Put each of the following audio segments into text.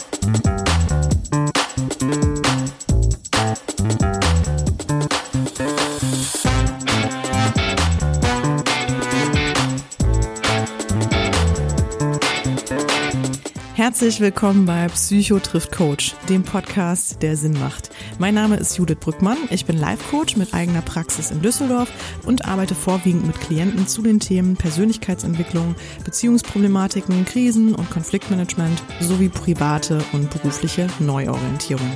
Thank Herzlich willkommen bei Psycho trifft Coach, dem Podcast, der Sinn macht. Mein Name ist Judith Brückmann. Ich bin Life-Coach mit eigener Praxis in Düsseldorf und arbeite vorwiegend mit Klienten zu den Themen Persönlichkeitsentwicklung, Beziehungsproblematiken, Krisen und Konfliktmanagement sowie private und berufliche Neuorientierung.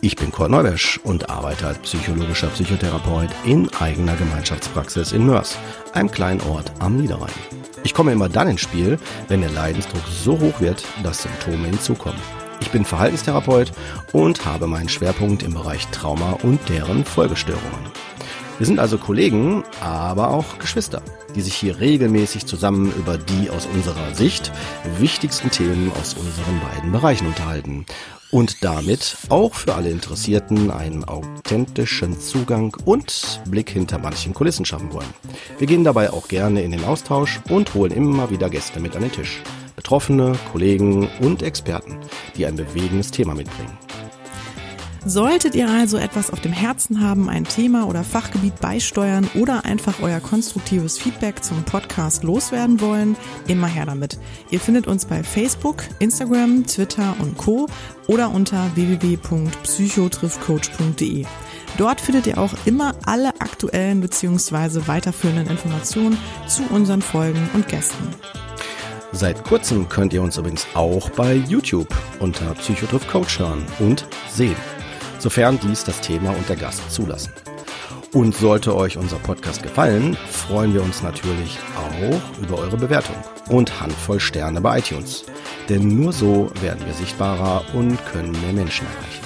Ich bin Kurt Neubersch und arbeite als psychologischer Psychotherapeut in eigener Gemeinschaftspraxis in Mörs, einem kleinen Ort am Niederrhein. Ich komme immer dann ins Spiel, wenn der Leidensdruck so hoch wird, dass Symptome hinzukommen. Ich bin Verhaltenstherapeut und habe meinen Schwerpunkt im Bereich Trauma und deren Folgestörungen. Wir sind also Kollegen, aber auch Geschwister, die sich hier regelmäßig zusammen über die aus unserer Sicht wichtigsten Themen aus unseren beiden Bereichen unterhalten und damit auch für alle Interessierten einen authentischen Zugang und Blick hinter manchen Kulissen schaffen wollen. Wir gehen dabei auch gerne in den Austausch und holen immer wieder Gäste mit an den Tisch. Betroffene, Kollegen und Experten, die ein bewegendes Thema mitbringen. Solltet ihr also etwas auf dem Herzen haben, ein Thema oder Fachgebiet beisteuern oder einfach euer konstruktives Feedback zum Podcast loswerden wollen, immer her damit. Ihr findet uns bei Facebook, Instagram, Twitter und Co. oder unter www.psychotriffcoach.de. Dort findet ihr auch immer alle aktuellen bzw. weiterführenden Informationen zu unseren Folgen und Gästen. Seit kurzem könnt ihr uns übrigens auch bei YouTube unter Psychotriff Coach hören und sehen sofern dies das Thema und der Gast zulassen. Und sollte euch unser Podcast gefallen, freuen wir uns natürlich auch über eure Bewertung und Handvoll Sterne bei iTunes. Denn nur so werden wir sichtbarer und können mehr Menschen erreichen.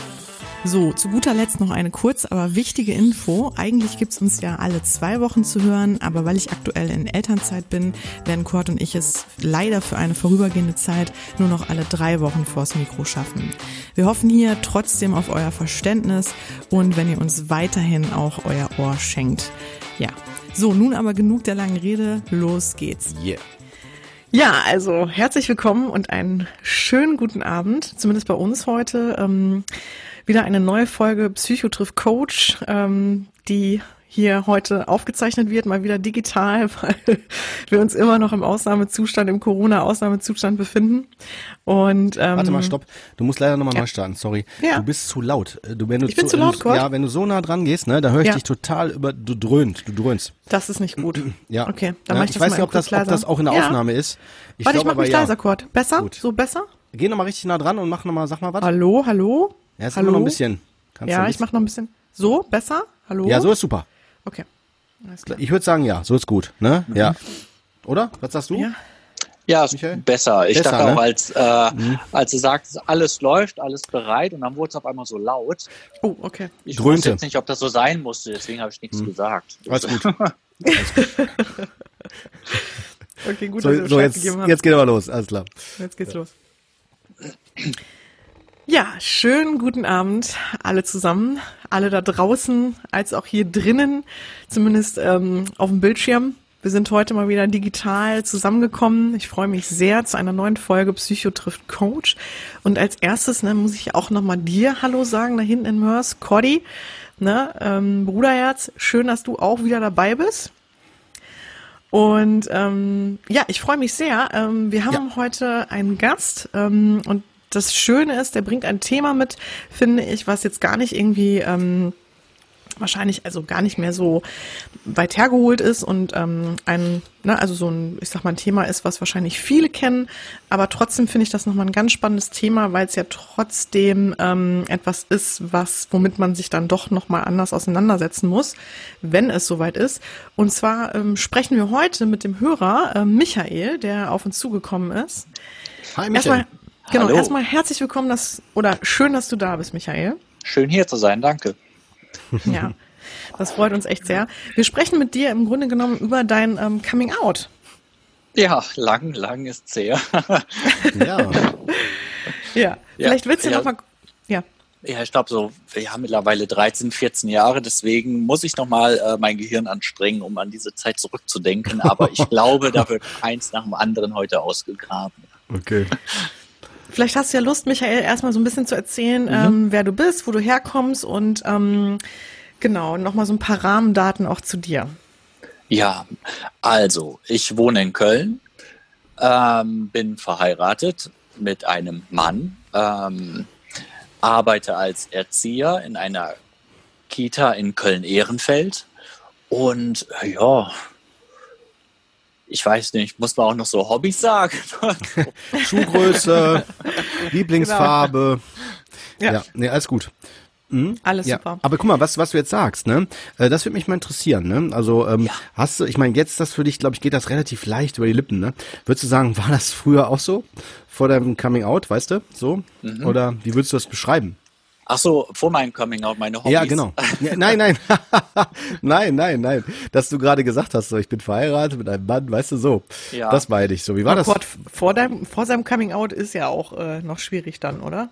So, zu guter Letzt noch eine kurz, aber wichtige Info. Eigentlich gibt's uns ja alle zwei Wochen zu hören, aber weil ich aktuell in Elternzeit bin, werden Kurt und ich es leider für eine vorübergehende Zeit nur noch alle drei Wochen vors Mikro schaffen. Wir hoffen hier trotzdem auf euer Verständnis und wenn ihr uns weiterhin auch euer Ohr schenkt. Ja, so, nun aber genug der langen Rede, los geht's. Yeah. Ja, also herzlich willkommen und einen schönen guten Abend, zumindest bei uns heute. Ähm, wieder eine neue Folge Psychotriff Coach, ähm, die hier heute aufgezeichnet wird, mal wieder digital, weil wir uns immer noch im Ausnahmezustand, im Corona-Ausnahmezustand befinden. Und ähm, warte mal, stopp. Du musst leider nochmal ja. neu starten. Sorry. Ja. Du bist zu laut. Du, wenn du ich bin zu, laut, Kurt? Ja, wenn du so nah dran gehst, ne, da höre ich ja. dich total über. Du dröhnst, du dröhnst. Das ist nicht gut. Ja. Okay, dann ja, mach ich, ich das weiß nicht, ob das, ob das auch in der Aufnahme ist. Ich Warte, glaub, ich mach mich leiser, Kurt. Besser? Gut. So besser? Geh nochmal richtig nah dran und mach nochmal, sag mal was. Hallo, hallo? Ja, ist Hallo? immer noch ein bisschen. Kannst ja, ich mach noch ein bisschen. So, besser? Hallo? Ja, so ist super. Okay. Ich würde sagen, ja, so ist gut. Ne? Mhm. Ja. Oder? Was sagst du? Ja. Ja, Michael? besser. Ich besser, dachte ne? auch, als, äh, mhm. als du sagst, alles läuft, alles bereit und dann wurde es auf einmal so laut. Oh, okay. Ich Dröhnte. wusste jetzt nicht, ob das so sein musste, deswegen habe ich nichts mhm. gesagt. Alles gut. Alles gut. okay, gut, so, so jetzt, jetzt geht aber los, alles klar. Jetzt geht's ja. los. Ja, schönen guten Abend alle zusammen, alle da draußen, als auch hier drinnen, zumindest ähm, auf dem Bildschirm. Wir sind heute mal wieder digital zusammengekommen. Ich freue mich sehr zu einer neuen Folge Psycho trifft Coach. Und als erstes ne, muss ich auch nochmal dir Hallo sagen, da hinten in Mörs, Cody, ne, ähm, Bruderherz, schön, dass du auch wieder dabei bist. Und ähm, ja, ich freue mich sehr. Ähm, wir haben ja. heute einen Gast ähm, und das Schöne ist, der bringt ein Thema mit, finde ich, was jetzt gar nicht irgendwie ähm, wahrscheinlich also gar nicht mehr so weit hergeholt ist und ähm, ein, ne, also so ein, ich sag mal, ein Thema ist, was wahrscheinlich viele kennen, aber trotzdem finde ich das nochmal ein ganz spannendes Thema, weil es ja trotzdem ähm, etwas ist, was, womit man sich dann doch nochmal anders auseinandersetzen muss, wenn es soweit ist. Und zwar ähm, sprechen wir heute mit dem Hörer äh, Michael, der auf uns zugekommen ist. Hi Michael. Erstmal, Genau, Hallo. erstmal herzlich willkommen, dass, oder schön, dass du da bist, Michael. Schön hier zu sein, danke. Ja, das freut uns echt sehr. Wir sprechen mit dir im Grunde genommen über dein ähm, Coming Out. Ja, lang, lang ist sehr. ja. ja, vielleicht willst du ja, noch mal, ja. Ja, ich glaube so, wir haben mittlerweile 13, 14 Jahre, deswegen muss ich nochmal äh, mein Gehirn anstrengen, um an diese Zeit zurückzudenken. Aber ich glaube, da wird eins nach dem anderen heute ausgegraben. Okay. Vielleicht hast du ja Lust, Michael, erstmal so ein bisschen zu erzählen, mhm. ähm, wer du bist, wo du herkommst und ähm, genau, nochmal so ein paar Rahmendaten auch zu dir. Ja, also ich wohne in Köln, ähm, bin verheiratet mit einem Mann, ähm, arbeite als Erzieher in einer Kita in Köln-Ehrenfeld und ja, ich weiß nicht, muss man auch noch so Hobbys sagen? Schuhgröße, Lieblingsfarbe. Genau. Ja. ja, nee, alles gut. Mhm. Alles ja. super. Aber guck mal, was, was du jetzt sagst, ne? Äh, das würde mich mal interessieren, ne? Also ähm, ja. hast du, ich meine, jetzt das für dich, glaube ich, geht das relativ leicht über die Lippen, ne? Würdest du sagen, war das früher auch so? Vor deinem Coming Out, weißt du? So? Mhm. Oder wie würdest du das beschreiben? Ach so, vor meinem Coming Out, meine Hobbys. Ja, genau. Ja, nein, nein. nein, nein, nein. Dass du gerade gesagt hast, so, ich bin verheiratet mit einem Mann, weißt du, so. Ja. Das meine ich so. Wie war oh das? Gott, vor, deinem, vor seinem Coming Out ist ja auch äh, noch schwierig dann, oder?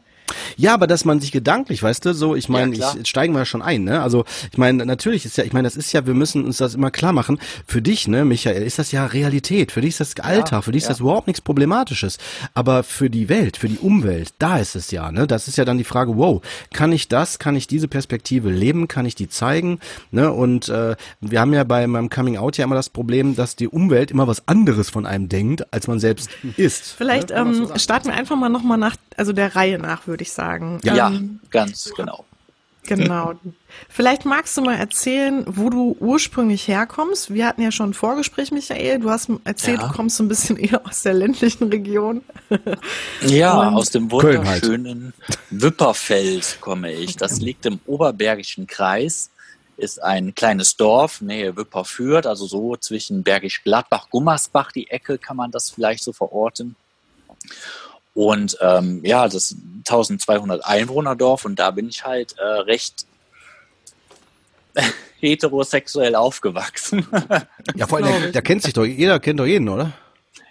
Ja, aber dass man sich gedanklich, weißt du, so, ich meine, ja, ich steigen wir schon ein, ne? Also, ich meine, natürlich ist ja, ich meine, das ist ja, wir müssen uns das immer klar machen. Für dich, ne, Michael, ist das ja Realität. Für dich ist das Alltag, ja, für dich ist das überhaupt nichts Problematisches. Aber für die Welt, für die Umwelt, da ist es ja, ne? Das ist ja dann die Frage, wow, kann ich das, kann ich diese Perspektive leben, kann ich die zeigen, ne? Und äh, wir haben ja bei meinem Coming Out ja immer das Problem, dass die Umwelt immer was anderes von einem denkt, als man selbst ist. Vielleicht ne? ähm, so starten wir einfach mal nochmal nach, also der Reihe nach, würde ich sagen. Ja, ähm, ganz genau. Genau. Vielleicht magst du mal erzählen, wo du ursprünglich herkommst. Wir hatten ja schon ein Vorgespräch, Michael. Du hast erzählt, ja. du kommst so ein bisschen eher aus der ländlichen Region. Ja, Und aus dem halt. wunderschönen Wipperfeld komme ich. Das liegt im Oberbergischen Kreis, ist ein kleines Dorf, Nähe Wipperfürth, also so zwischen Bergisch Gladbach, Gummersbach, die Ecke kann man das vielleicht so verorten. Und ähm, ja, das 1200 Einwohnerdorf und da bin ich halt äh, recht heterosexuell aufgewachsen. ja, vor allem, da kennt sich doch, jeder kennt doch jeden, oder?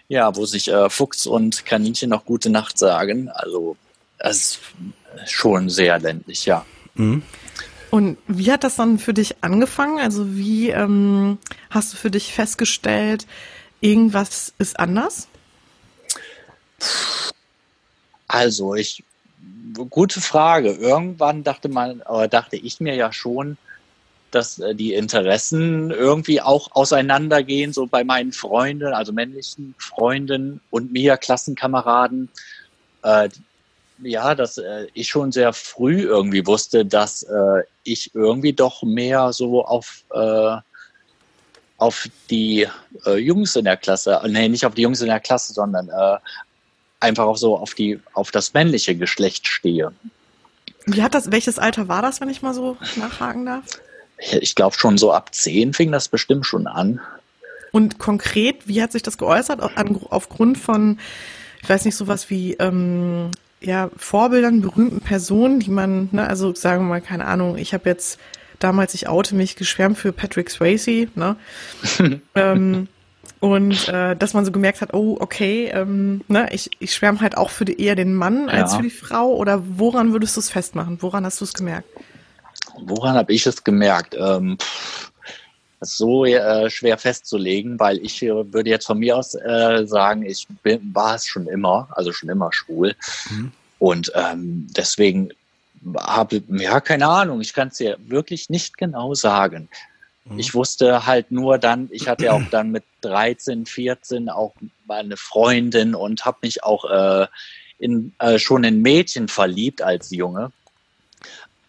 Ja, wo sich äh, Fuchs und Kaninchen noch gute Nacht sagen. Also, es ist schon sehr ländlich, ja. Mhm. Und wie hat das dann für dich angefangen? Also, wie ähm, hast du für dich festgestellt, irgendwas ist anders? Also ich, gute Frage. Irgendwann dachte man, oder dachte ich mir ja schon, dass äh, die Interessen irgendwie auch auseinandergehen, so bei meinen Freunden, also männlichen Freunden und mir, Klassenkameraden. Äh, ja, dass äh, ich schon sehr früh irgendwie wusste, dass äh, ich irgendwie doch mehr so auf, äh, auf die äh, Jungs in der Klasse, nee, nicht auf die Jungs in der Klasse, sondern äh, einfach auch so auf die, auf das männliche Geschlecht stehe. Wie hat das, welches Alter war das, wenn ich mal so nachhaken darf? Ich glaube schon so ab zehn fing das bestimmt schon an. Und konkret, wie hat sich das geäußert? aufgrund von, ich weiß nicht, sowas wie ähm, ja, Vorbildern, berühmten Personen, die man, ne, also sagen wir mal, keine Ahnung, ich habe jetzt damals, ich oute mich, geschwärmt für Patrick Swayze, ne? ähm, und äh, dass man so gemerkt hat, oh, okay, ähm, ne, ich, ich schwärme halt auch für die, eher den Mann als für die Frau. Oder woran würdest du es festmachen? Woran hast du es gemerkt? Woran habe ich es gemerkt? Ähm, das ist so äh, schwer festzulegen, weil ich äh, würde jetzt von mir aus äh, sagen, ich bin, war es schon immer, also schon immer schwul. Mhm. Und ähm, deswegen habe, ja, keine Ahnung, ich kann es dir wirklich nicht genau sagen. Mhm. Ich wusste halt nur dann, ich hatte ja auch dann mit 13, 14 auch meine Freundin und habe mich auch äh, in, äh, schon in Mädchen verliebt als Junge.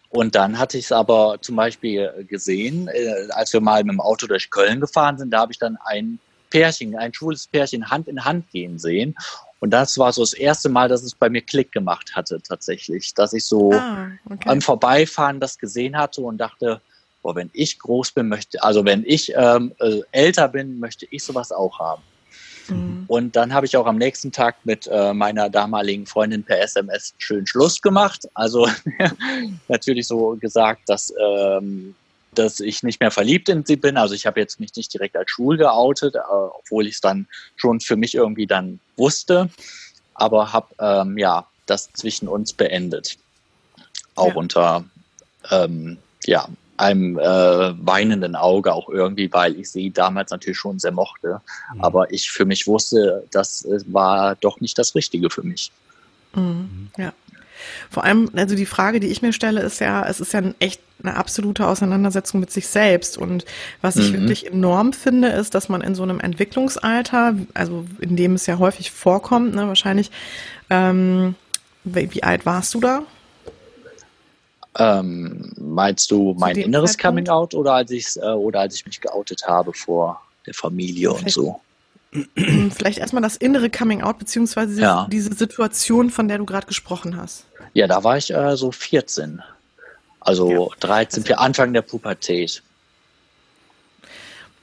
Und dann hatte ich es aber zum Beispiel gesehen, äh, als wir mal mit dem Auto durch Köln gefahren sind, da habe ich dann ein Pärchen, ein schwules Pärchen Hand in Hand gehen sehen. Und das war so das erste Mal, dass es bei mir Klick gemacht hatte tatsächlich, dass ich so ah, okay. am Vorbeifahren das gesehen hatte und dachte, boah, wenn ich groß bin, möchte, also wenn ich ähm, äh, älter bin, möchte ich sowas auch haben. Mhm. Und dann habe ich auch am nächsten Tag mit äh, meiner damaligen Freundin per SMS schön Schluss gemacht. Also natürlich so gesagt, dass, ähm, dass ich nicht mehr verliebt in sie bin. Also ich habe jetzt mich nicht direkt als schwul geoutet, äh, obwohl ich es dann schon für mich irgendwie dann wusste. Aber habe ähm, ja das zwischen uns beendet. Auch ja. unter ähm, ja, einem äh, weinenden Auge auch irgendwie, weil ich sie damals natürlich schon sehr mochte. Mhm. Aber ich für mich wusste, das war doch nicht das Richtige für mich. Mhm. Ja. Vor allem, also die Frage, die ich mir stelle, ist ja, es ist ja ein echt eine absolute Auseinandersetzung mit sich selbst. Und was ich mhm. wirklich enorm finde, ist, dass man in so einem Entwicklungsalter, also in dem es ja häufig vorkommt, ne, wahrscheinlich, ähm, wie, wie alt warst du da? Ähm, meinst du mein inneres Zeitpunkt? Coming Out oder als ich äh, oder als ich mich geoutet habe vor der Familie Vielleicht. und so? Vielleicht erstmal das innere Coming Out, beziehungsweise ja. diese Situation, von der du gerade gesprochen hast. Ja, da war ich äh, so 14. Also ja. 13, für Anfang der Pubertät.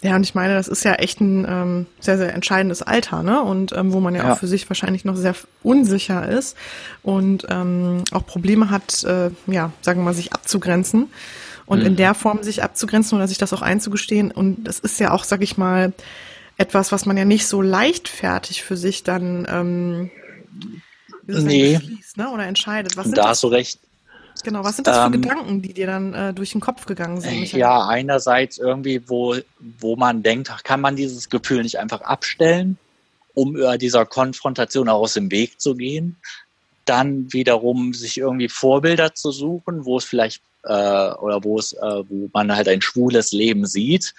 Ja, und ich meine, das ist ja echt ein ähm, sehr, sehr entscheidendes Alter, ne? Und ähm, wo man ja, ja, auch für sich wahrscheinlich noch sehr unsicher ist und ähm, auch Probleme hat, äh, ja, sagen wir mal, sich abzugrenzen und mhm. in der Form sich abzugrenzen oder sich das auch einzugestehen. Und das ist ja auch, sag ich mal, etwas, was man ja nicht so leichtfertig für sich dann ähm, nee. beschließt, ne? oder entscheidet. Was da das? hast du recht. Genau, was sind das für ähm, Gedanken, die dir dann äh, durch den Kopf gegangen sind? Michael? Ja, einerseits irgendwie, wo, wo man denkt, kann man dieses Gefühl nicht einfach abstellen, um über dieser Konfrontation auch aus dem Weg zu gehen. Dann wiederum sich irgendwie Vorbilder zu suchen, wo es vielleicht äh, oder wo es, äh, wo man halt ein schwules Leben sieht.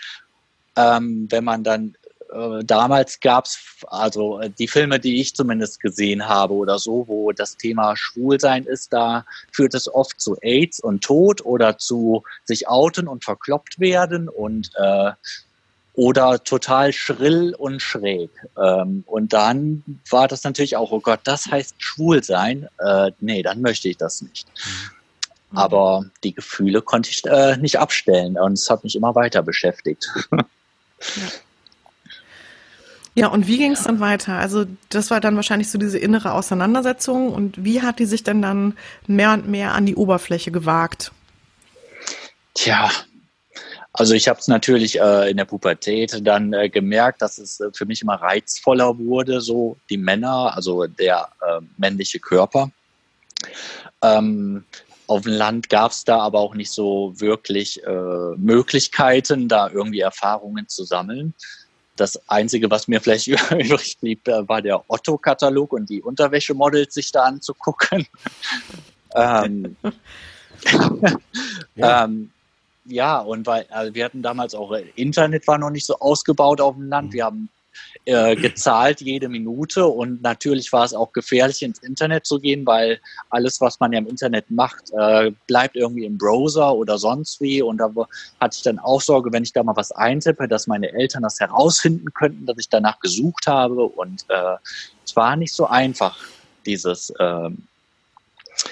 Ähm, wenn man dann äh, damals gab es, also äh, die Filme, die ich zumindest gesehen habe oder so, wo das Thema Schwulsein ist, da führt es oft zu AIDS und Tod oder zu sich outen und verkloppt werden und äh, oder total schrill und schräg. Ähm, und dann war das natürlich auch, oh Gott, das heißt schwul sein. Äh, nee, dann möchte ich das nicht. Mhm. Aber die Gefühle konnte ich äh, nicht abstellen und es hat mich immer weiter beschäftigt. Ja. Ja, und wie ging es dann weiter? Also das war dann wahrscheinlich so diese innere Auseinandersetzung und wie hat die sich denn dann mehr und mehr an die Oberfläche gewagt? Tja, also ich habe es natürlich äh, in der Pubertät dann äh, gemerkt, dass es äh, für mich immer reizvoller wurde, so die Männer, also der äh, männliche Körper. Ähm, auf dem Land gab es da aber auch nicht so wirklich äh, Möglichkeiten, da irgendwie Erfahrungen zu sammeln. Das Einzige, was mir vielleicht übrig blieb, äh, war der Otto-Katalog und die Unterwäschemodels sich da anzugucken. ähm, ja. ähm, ja, und weil also wir hatten damals auch äh, Internet war noch nicht so ausgebaut auf dem Land. Wir haben äh, gezahlt jede Minute. Und natürlich war es auch gefährlich ins Internet zu gehen, weil alles, was man ja im Internet macht, äh, bleibt irgendwie im Browser oder sonst wie. Und da hatte ich dann auch Sorge, wenn ich da mal was eintippe, dass meine Eltern das herausfinden könnten, dass ich danach gesucht habe. Und äh, es war nicht so einfach, dieses ähm,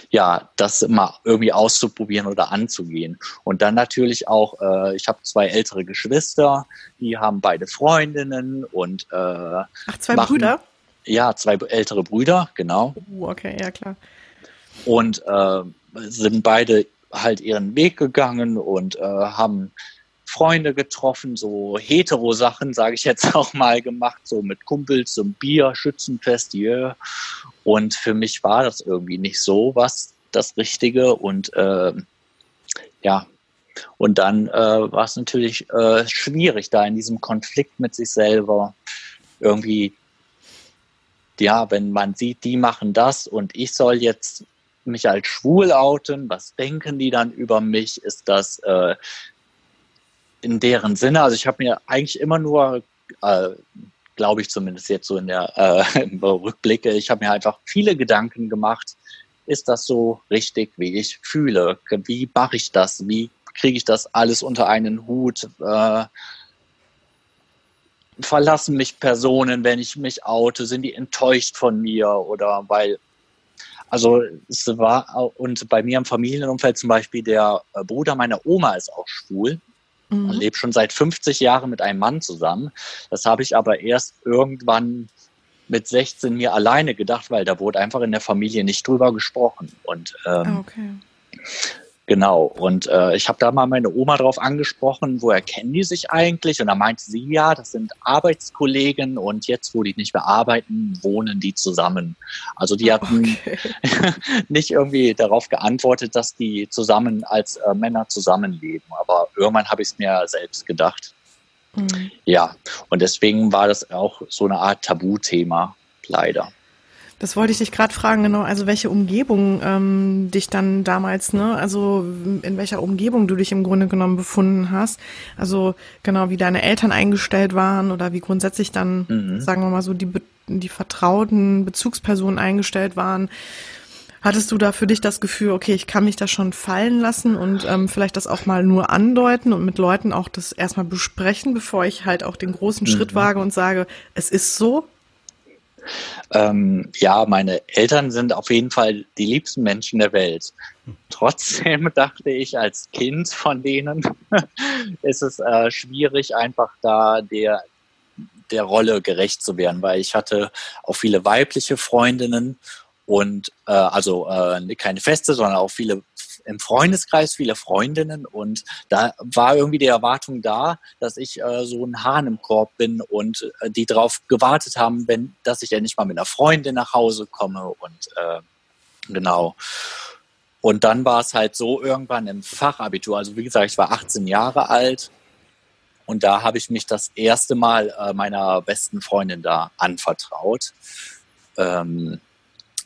ja, das mal irgendwie auszuprobieren oder anzugehen. Und dann natürlich auch, äh, ich habe zwei ältere Geschwister, die haben beide Freundinnen und äh, Ach, zwei machen, Brüder? Ja, zwei ältere Brüder, genau. Uh, okay, ja klar. Und äh, sind beide halt ihren Weg gegangen und äh, haben Freunde getroffen, so hetero-Sachen, sage ich jetzt auch mal, gemacht, so mit Kumpels, so ein Bier, Schützenfest, yeah. Und für mich war das irgendwie nicht so was das Richtige und äh, ja, und dann äh, war es natürlich äh, schwierig, da in diesem Konflikt mit sich selber irgendwie, ja, wenn man sieht, die machen das und ich soll jetzt mich als schwul outen, was denken die dann über mich? Ist das äh, in deren Sinne. Also ich habe mir eigentlich immer nur, äh, glaube ich zumindest jetzt so in der äh, Rückblicke, ich habe mir einfach viele Gedanken gemacht. Ist das so richtig, wie ich fühle? Wie mache ich das? Wie kriege ich das alles unter einen Hut? Äh, verlassen mich Personen, wenn ich mich oute? Sind die enttäuscht von mir? Oder weil, also es war, und bei mir im Familienumfeld zum Beispiel, der Bruder meiner Oma ist auch schwul. Mhm. Man lebt schon seit 50 Jahren mit einem Mann zusammen. Das habe ich aber erst irgendwann mit 16 mir alleine gedacht, weil da wurde einfach in der Familie nicht drüber gesprochen. Und ähm, okay. Genau, und äh, ich habe da mal meine Oma drauf angesprochen, woher kennen die sich eigentlich? Und da meinte sie, ja, das sind Arbeitskollegen und jetzt, wo die nicht mehr arbeiten, wohnen die zusammen. Also die hatten okay. nicht irgendwie darauf geantwortet, dass die zusammen als äh, Männer zusammenleben. Aber irgendwann habe ich es mir selbst gedacht. Mhm. Ja, und deswegen war das auch so eine Art Tabuthema, leider. Das wollte ich dich gerade fragen, genau. Also welche Umgebung ähm, dich dann damals, ne? Also in welcher Umgebung du dich im Grunde genommen befunden hast. Also genau, wie deine Eltern eingestellt waren oder wie grundsätzlich dann, mhm. sagen wir mal so, die, die vertrauten Bezugspersonen eingestellt waren. Hattest du da für dich das Gefühl, okay, ich kann mich da schon fallen lassen und ähm, vielleicht das auch mal nur andeuten und mit Leuten auch das erstmal besprechen, bevor ich halt auch den großen mhm. Schritt wage und sage, es ist so? Ähm, ja, meine Eltern sind auf jeden Fall die liebsten Menschen der Welt. Trotzdem dachte ich als Kind von denen, ist es äh, schwierig, einfach da der, der Rolle gerecht zu werden, weil ich hatte auch viele weibliche Freundinnen und äh, also äh, keine feste, sondern auch viele im Freundeskreis viele Freundinnen und da war irgendwie die Erwartung da, dass ich äh, so ein Hahn im Korb bin und äh, die darauf gewartet haben, wenn, dass ich endlich mal mit einer Freundin nach Hause komme und äh, genau. Und dann war es halt so irgendwann im Fachabitur, also wie gesagt, ich war 18 Jahre alt und da habe ich mich das erste Mal äh, meiner besten Freundin da anvertraut. Ähm,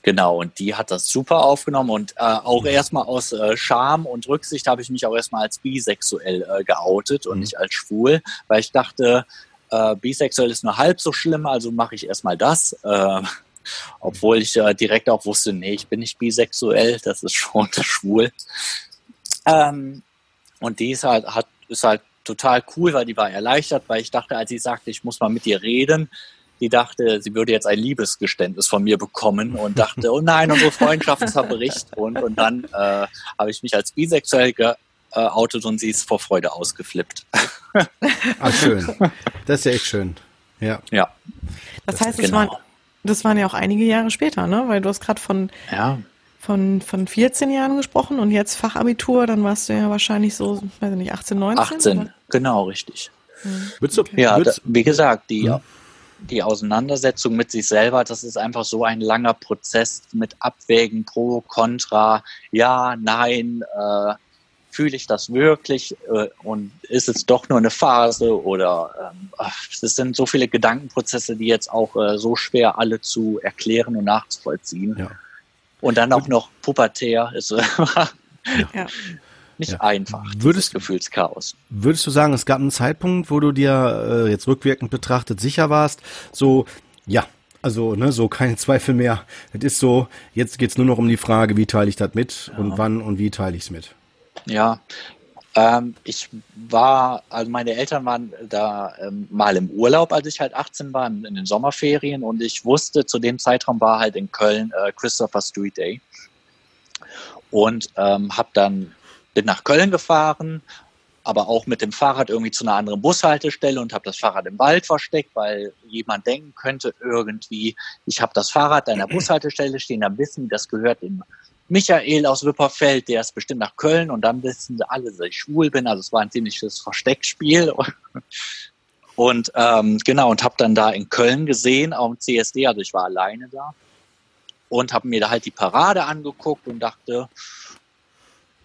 Genau, und die hat das super aufgenommen und äh, auch erstmal aus äh, Scham und Rücksicht habe ich mich auch erstmal als bisexuell äh, geoutet und mhm. nicht als schwul, weil ich dachte, äh, bisexuell ist nur halb so schlimm, also mache ich erstmal das. Äh, obwohl ich äh, direkt auch wusste, nee, ich bin nicht bisexuell, das ist schon schwul. Ähm, und die ist halt, hat, ist halt total cool, weil die war erleichtert, weil ich dachte, als sie sagte, ich muss mal mit dir reden, die dachte, sie würde jetzt ein Liebesgeständnis von mir bekommen und dachte, oh nein, unsere Freundschaft zerbricht. Und, und dann äh, habe ich mich als bisexuell geoutet und sie ist vor Freude ausgeflippt. Ach, schön. Das ist ja echt schön. Ja. Ja. Das heißt, das, waren, das waren ja auch einige Jahre später, ne? Weil du hast gerade von, ja. von, von 14 Jahren gesprochen und jetzt Fachabitur, dann warst du ja wahrscheinlich so, weiß ich nicht, 18, 19? 18, oder? genau, richtig. Hm. Du, okay. Ja, da, wie gesagt, die, hm die Auseinandersetzung mit sich selber, das ist einfach so ein langer Prozess mit Abwägen pro, contra, ja, nein, äh, fühle ich das wirklich äh, und ist es doch nur eine Phase oder ähm, es sind so viele Gedankenprozesse, die jetzt auch äh, so schwer alle zu erklären und nachzuvollziehen. Ja. Und dann auch noch pubertär ist ja nicht ja. einfach, würdest, Gefühlschaos. Würdest du sagen, es gab einen Zeitpunkt, wo du dir äh, jetzt rückwirkend betrachtet sicher warst, so, ja, also, ne, so keine Zweifel mehr. Es ist so, jetzt geht's nur noch um die Frage, wie teile ich das mit ja. und wann und wie teile ich es mit. Ja, ähm, ich war, also meine Eltern waren da ähm, mal im Urlaub, als ich halt 18 war, in, in, den Sommerferien und ich wusste, zu dem Zeitraum war halt in Köln äh, Christopher Street Day und ähm, habe dann bin nach Köln gefahren, aber auch mit dem Fahrrad irgendwie zu einer anderen Bushaltestelle und habe das Fahrrad im Wald versteckt, weil jemand denken könnte irgendwie, ich habe das Fahrrad an der Bushaltestelle stehen, dann wissen, das gehört dem Michael aus Wipperfeld, der ist bestimmt nach Köln und dann wissen sie alle, dass ich schwul bin. Also es war ein ziemliches Versteckspiel. Und ähm, genau, und habe dann da in Köln gesehen, auch im CSD, also ich war alleine da und habe mir da halt die Parade angeguckt und dachte,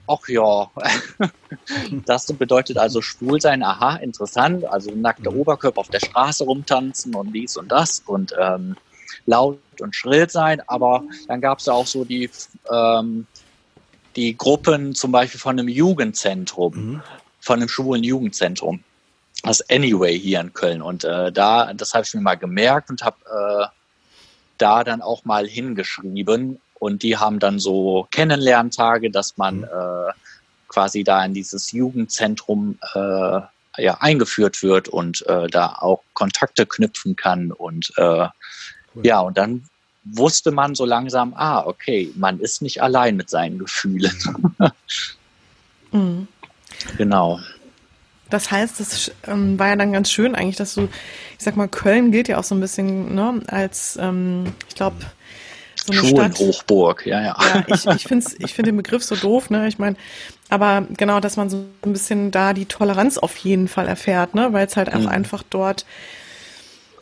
Ach ja, das bedeutet also schwul sein, aha, interessant, also nackter mhm. Oberkörper auf der Straße rumtanzen und dies und das und ähm, laut und schrill sein, aber dann gab es ja auch so die, ähm, die Gruppen zum Beispiel von einem Jugendzentrum, mhm. von einem schwulen Jugendzentrum, das Anyway hier in Köln und äh, da, das habe ich mir mal gemerkt und habe äh, da dann auch mal hingeschrieben und die haben dann so Kennenlerntage, dass man mhm. äh, quasi da in dieses Jugendzentrum äh, ja, eingeführt wird und äh, da auch Kontakte knüpfen kann. Und äh, cool. ja, und dann wusste man so langsam, ah, okay, man ist nicht allein mit seinen Gefühlen. mhm. Genau. Das heißt, das ähm, war ja dann ganz schön eigentlich, dass du, ich sag mal, Köln gilt ja auch so ein bisschen ne, als, ähm, ich glaube, so eine Schulenhochburg, Stadt. ja, ja. Ja, ich, ich finde ich find den Begriff so doof, ne? Ich meine, aber genau, dass man so ein bisschen da die Toleranz auf jeden Fall erfährt, ne? Weil es halt auch mhm. einfach dort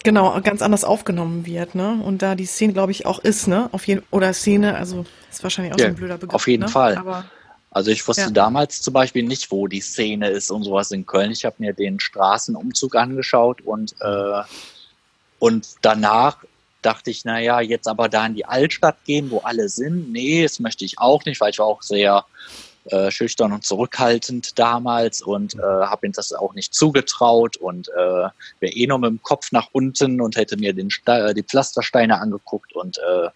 genau ganz anders aufgenommen wird, ne? Und da die Szene, glaube ich, auch ist, ne? Auf jeden oder Szene, also ist wahrscheinlich auch ja, so ein blöder Begriff. Auf jeden ne? Fall. Aber also ich wusste ja. damals zum Beispiel nicht, wo die Szene ist und sowas in Köln. Ich habe mir den Straßenumzug angeschaut und äh, und danach dachte ich, naja, jetzt aber da in die Altstadt gehen, wo alle sind. Nee, das möchte ich auch nicht, weil ich war auch sehr äh, schüchtern und zurückhaltend damals und äh, habe ihm das auch nicht zugetraut und äh, wäre eh nur mit dem Kopf nach unten und hätte mir den Sta die Pflastersteine angeguckt und äh,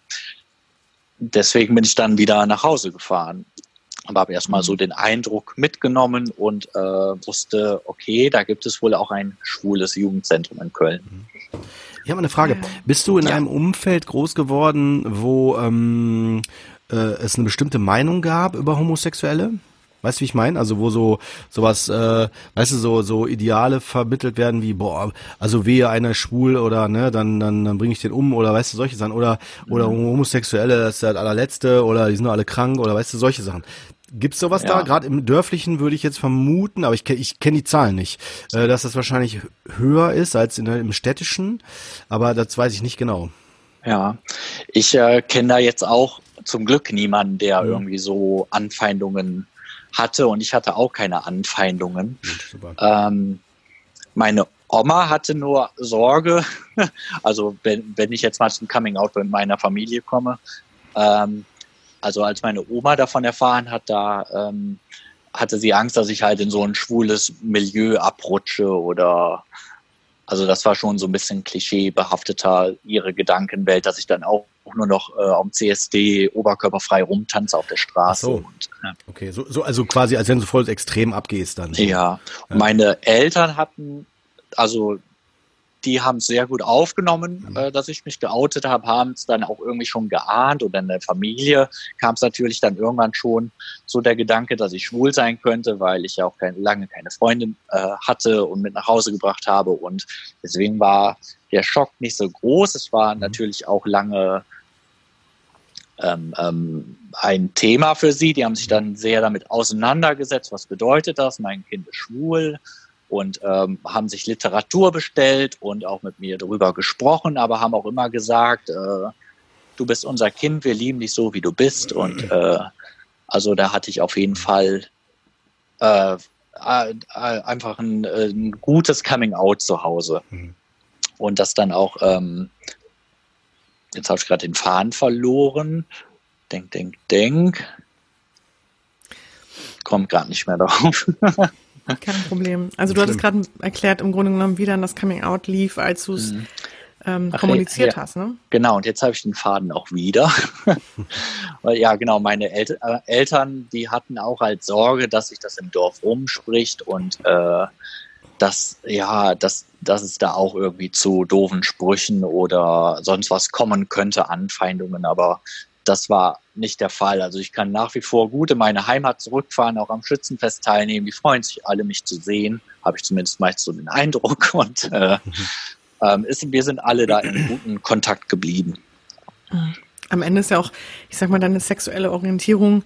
deswegen bin ich dann wieder nach Hause gefahren. Aber habe erstmal so den Eindruck mitgenommen und äh, wusste, okay, da gibt es wohl auch ein schwules Jugendzentrum in Köln. Ich habe eine Frage. Bist du in ja. einem Umfeld groß geworden, wo ähm, äh, es eine bestimmte Meinung gab über Homosexuelle? Weißt du, wie ich meine? Also wo so sowas, äh, weißt du, so so Ideale vermittelt werden wie boah, also wehe einer schwul oder ne, dann dann dann bringe ich den um oder weißt du solche Sachen oder oder mhm. Homosexuelle, das ist der allerletzte oder die sind nur alle krank oder weißt du solche Sachen. Gibt's sowas ja. da? Gerade im dörflichen würde ich jetzt vermuten, aber ich, ich kenne die Zahlen nicht, äh, dass das wahrscheinlich höher ist als in, im städtischen, aber das weiß ich nicht genau. Ja, ich äh, kenne da jetzt auch zum Glück niemanden, der mhm. irgendwie so Anfeindungen hatte und ich hatte auch keine Anfeindungen. Ähm, meine Oma hatte nur Sorge, also wenn, wenn ich jetzt mal zum Coming Out mit meiner Familie komme, ähm, also als meine Oma davon erfahren hat, da ähm, hatte sie Angst, dass ich halt in so ein schwules Milieu abrutsche oder also das war schon so ein bisschen klischeebehafteter ihre Gedankenwelt, dass ich dann auch nur noch äh, am CSD oberkörperfrei rumtanze auf der Straße. so. Und, ja. Okay, so, so also quasi als wenn du voll extrem abgehst dann. Ja. ja. Meine Eltern hatten also die haben es sehr gut aufgenommen, mhm. äh, dass ich mich geoutet habe, haben es dann auch irgendwie schon geahnt oder in der Familie kam es natürlich dann irgendwann schon so der Gedanke, dass ich schwul sein könnte, weil ich ja auch kein, lange keine Freundin äh, hatte und mit nach Hause gebracht habe und deswegen war der Schock nicht so groß. Es war mhm. natürlich auch lange ähm, ähm, ein Thema für sie. Die haben sich dann sehr damit auseinandergesetzt, was bedeutet das, mein Kind ist schwul und ähm, haben sich Literatur bestellt und auch mit mir darüber gesprochen, aber haben auch immer gesagt, äh, du bist unser Kind, wir lieben dich so, wie du bist. Und äh, also da hatte ich auf jeden Fall äh, äh, einfach ein, ein, gutes Coming-out zu Hause. Mhm. Und das dann auch, ähm, jetzt habe ich gerade den Faden verloren. Denk, denk, denk. Kommt gerade nicht mehr drauf. Kein Problem. Also du hattest gerade erklärt, im Grunde genommen, wie dann das Coming Out lief, als du es mhm. ähm, kommuniziert ja, hast, ne? Genau, und jetzt habe ich den Faden auch wieder. ja, genau, meine El äh, Eltern, die hatten auch halt Sorge, dass sich das im Dorf rumspricht und äh, dass, ja, dass, dass es da auch irgendwie zu doofen Sprüchen oder sonst was kommen könnte, Anfeindungen, aber das war nicht der Fall. Also ich kann nach wie vor gut in meine Heimat zurückfahren, auch am Schützenfest teilnehmen. Die freuen sich alle, mich zu sehen. Habe ich zumindest meist so den Eindruck. Und äh, ähm, ist, wir sind alle da in guten Kontakt geblieben. Am Ende ist ja auch, ich sag mal, deine sexuelle Orientierung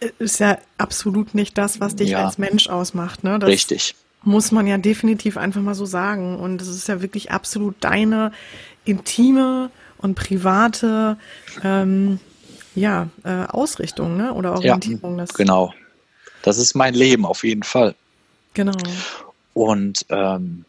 äh, ist ja absolut nicht das, was dich ja. als Mensch ausmacht. Ne? Das Richtig. Muss man ja definitiv einfach mal so sagen. Und es ist ja wirklich absolut deine intime und private ähm, ja, äh, Ausrichtung ne? oder Orientierung. Ja, genau. Das ist mein Leben auf jeden Fall. Genau. Und ähm,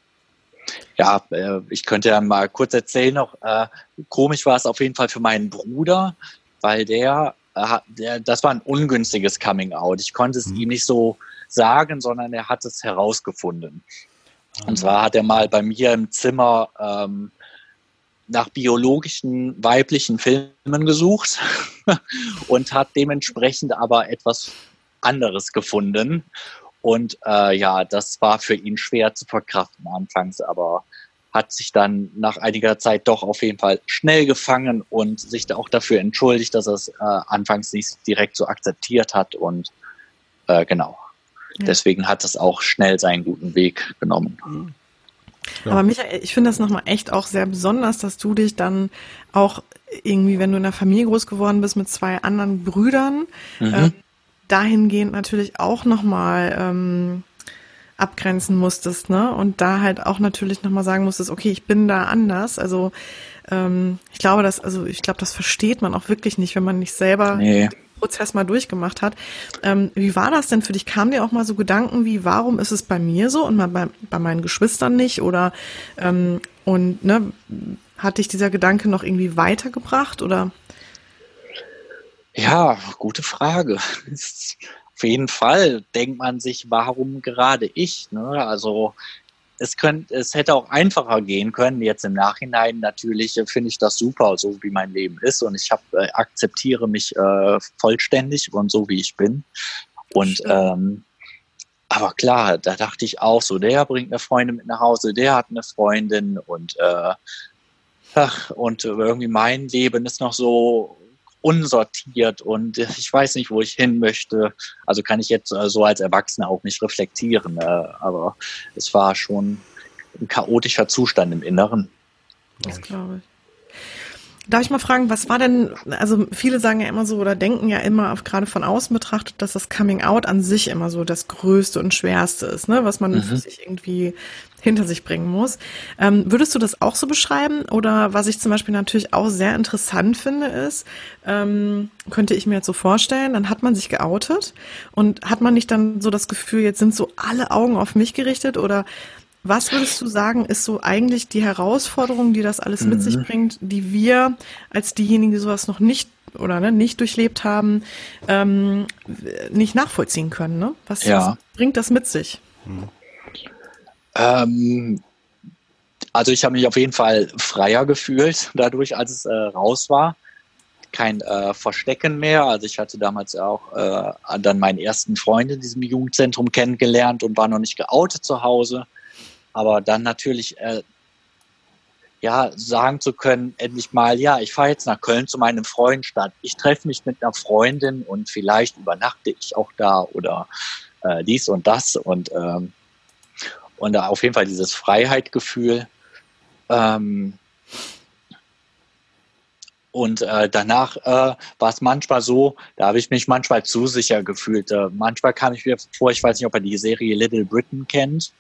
ja, äh, ich könnte ja mal kurz erzählen noch, äh, komisch war es auf jeden Fall für meinen Bruder, weil der, äh, der das war ein ungünstiges Coming Out. Ich konnte es mhm. ihm nicht so sagen, sondern er hat es herausgefunden. Mhm. Und zwar hat er mal bei mir im Zimmer ähm, nach biologischen weiblichen Filmen gesucht und hat dementsprechend aber etwas anderes gefunden. Und äh, ja, das war für ihn schwer zu verkraften anfangs, aber hat sich dann nach einiger Zeit doch auf jeden Fall schnell gefangen und sich auch dafür entschuldigt, dass er es äh, anfangs nicht direkt so akzeptiert hat. Und äh, genau, ja. deswegen hat es auch schnell seinen guten Weg genommen. Mhm. Ja. Aber Michael, ich finde das nochmal echt auch sehr besonders, dass du dich dann auch irgendwie, wenn du in einer Familie groß geworden bist mit zwei anderen Brüdern, mhm. äh, dahingehend natürlich auch nochmal ähm, abgrenzen musstest, ne? Und da halt auch natürlich nochmal sagen musstest, okay, ich bin da anders. Also ähm, ich glaube, dass, also ich glaube, das versteht man auch wirklich nicht, wenn man nicht selber nee. Prozess mal durchgemacht hat. Ähm, wie war das denn für dich? Kamen dir auch mal so Gedanken wie, warum ist es bei mir so und bei, bei meinen Geschwistern nicht? Oder ähm, und ne, hat dich dieser Gedanke noch irgendwie weitergebracht oder? Ja, gute Frage. Auf jeden Fall denkt man sich, warum gerade ich? Ne? Also es könnte, es hätte auch einfacher gehen können. Jetzt im Nachhinein natürlich finde ich das super, so wie mein Leben ist und ich hab, äh, akzeptiere mich äh, vollständig und so wie ich bin. Und ähm, aber klar, da dachte ich auch so, der bringt eine Freundin mit nach Hause, der hat eine Freundin und äh, ach, und irgendwie mein Leben ist noch so unsortiert und ich weiß nicht, wo ich hin möchte. Also kann ich jetzt äh, so als Erwachsener auch nicht reflektieren, äh, aber es war schon ein chaotischer Zustand im Inneren. Das glaube ich. Darf ich mal fragen, was war denn, also viele sagen ja immer so oder denken ja immer, auf, gerade von außen betrachtet, dass das Coming Out an sich immer so das Größte und Schwerste ist, ne, was man mhm. für sich irgendwie hinter sich bringen muss. Ähm, würdest du das auch so beschreiben? Oder was ich zum Beispiel natürlich auch sehr interessant finde, ist, ähm, könnte ich mir jetzt so vorstellen, dann hat man sich geoutet und hat man nicht dann so das Gefühl, jetzt sind so alle Augen auf mich gerichtet oder was würdest du sagen, ist so eigentlich die Herausforderung, die das alles mit sich mhm. bringt, die wir als diejenigen, die sowas noch nicht oder ne, nicht durchlebt haben, ähm, nicht nachvollziehen können? Ne? Was, ja. was bringt das mit sich? Ähm, also ich habe mich auf jeden Fall freier gefühlt dadurch, als es äh, raus war. Kein äh, Verstecken mehr. Also ich hatte damals auch äh, dann meinen ersten Freund in diesem Jugendzentrum kennengelernt und war noch nicht geoutet zu Hause. Aber dann natürlich, äh, ja, sagen zu können, endlich mal, ja, ich fahre jetzt nach Köln zu meinem Freund statt. Ich treffe mich mit einer Freundin und vielleicht übernachte ich auch da oder äh, dies und das und ähm, und da auf jeden Fall dieses Freiheitgefühl. Ähm, und äh, danach äh, war es manchmal so, da habe ich mich manchmal zu sicher gefühlt. Äh, manchmal kam ich mir vor, ich weiß nicht, ob er die Serie Little Britain kennt.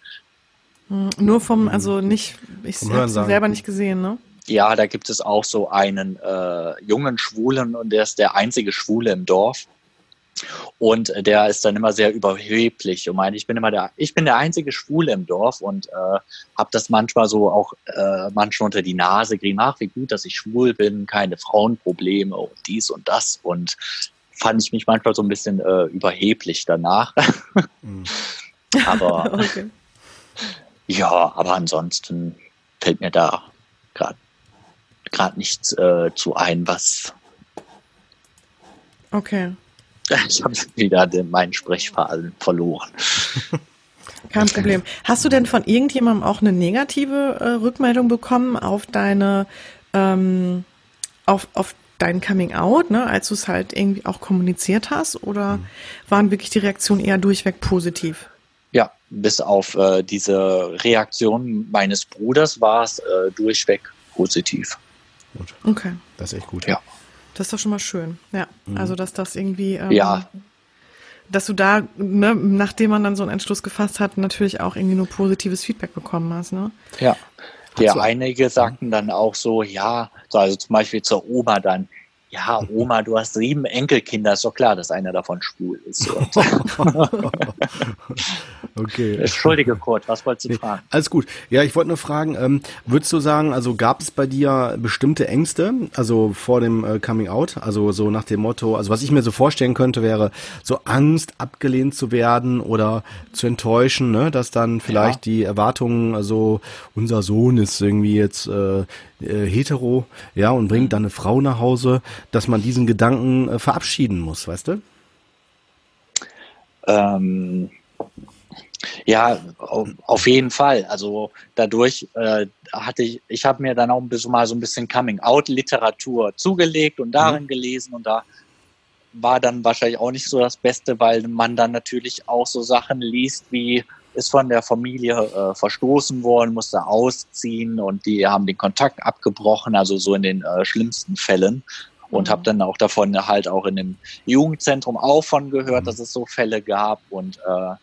Hm, nur vom, also nicht, ich habe sie selber nicht gesehen, ne? Ja, da gibt es auch so einen äh, jungen Schwulen und der ist der einzige Schwule im Dorf. Und der ist dann immer sehr überheblich und meint, ich bin immer der, ich bin der einzige Schwule im Dorf und äh, habe das manchmal so auch äh, manchmal unter die Nase gerieben, ach wie gut, dass ich schwul bin, keine Frauenprobleme und dies und das und fand ich mich manchmal so ein bisschen äh, überheblich danach. Mhm. aber okay. Ja, aber ansonsten fällt mir da gerade gerade nichts äh, zu ein, was. Okay. Ich habe wieder den, meinen Sprechfaden verloren. Kein Problem. Hast du denn von irgendjemandem auch eine negative äh, Rückmeldung bekommen auf deine ähm, auf, auf dein Coming Out, ne, als du es halt irgendwie auch kommuniziert hast? Oder mhm. waren wirklich die Reaktionen eher durchweg positiv? Ja, bis auf äh, diese Reaktion meines Bruders war es äh, durchweg positiv. Gut. Okay. Das ist echt gut. Ja. Das ist doch schon mal schön. Ja. Mhm. Also, dass das irgendwie. Ähm, ja. Dass du da, ne, nachdem man dann so einen Entschluss gefasst hat, natürlich auch irgendwie nur positives Feedback bekommen hast, ne? Ja. Ja, einige sagten dann auch so, ja, so also zum Beispiel zur Oma dann, ja, Oma, du hast sieben Enkelkinder, ist doch klar, dass einer davon schwul ist. okay. Entschuldige, Kurt, was wolltest du nee, fragen? Alles gut. Ja, ich wollte nur fragen, ähm, würdest du sagen, also gab es bei dir bestimmte Ängste, also vor dem äh, Coming Out, also so nach dem Motto, also was ich mir so vorstellen könnte, wäre so Angst, abgelehnt zu werden oder zu enttäuschen, ne, dass dann vielleicht ja. die Erwartungen, also unser Sohn ist irgendwie jetzt äh, äh, hetero, ja, und bringt dann eine Frau nach Hause, dass man diesen Gedanken äh, verabschieden muss, weißt du? Ähm, ja, auf jeden Fall. Also dadurch äh, hatte ich, ich habe mir dann auch ein bisschen mal so ein bisschen Coming-out-Literatur zugelegt und darin mhm. gelesen und da war dann wahrscheinlich auch nicht so das Beste, weil man dann natürlich auch so Sachen liest wie ist von der Familie äh, verstoßen worden, musste ausziehen und die haben den Kontakt abgebrochen, also so in den äh, schlimmsten Fällen. Und mhm. habe dann auch davon halt auch in dem Jugendzentrum auch von gehört, mhm. dass es so Fälle gab und äh,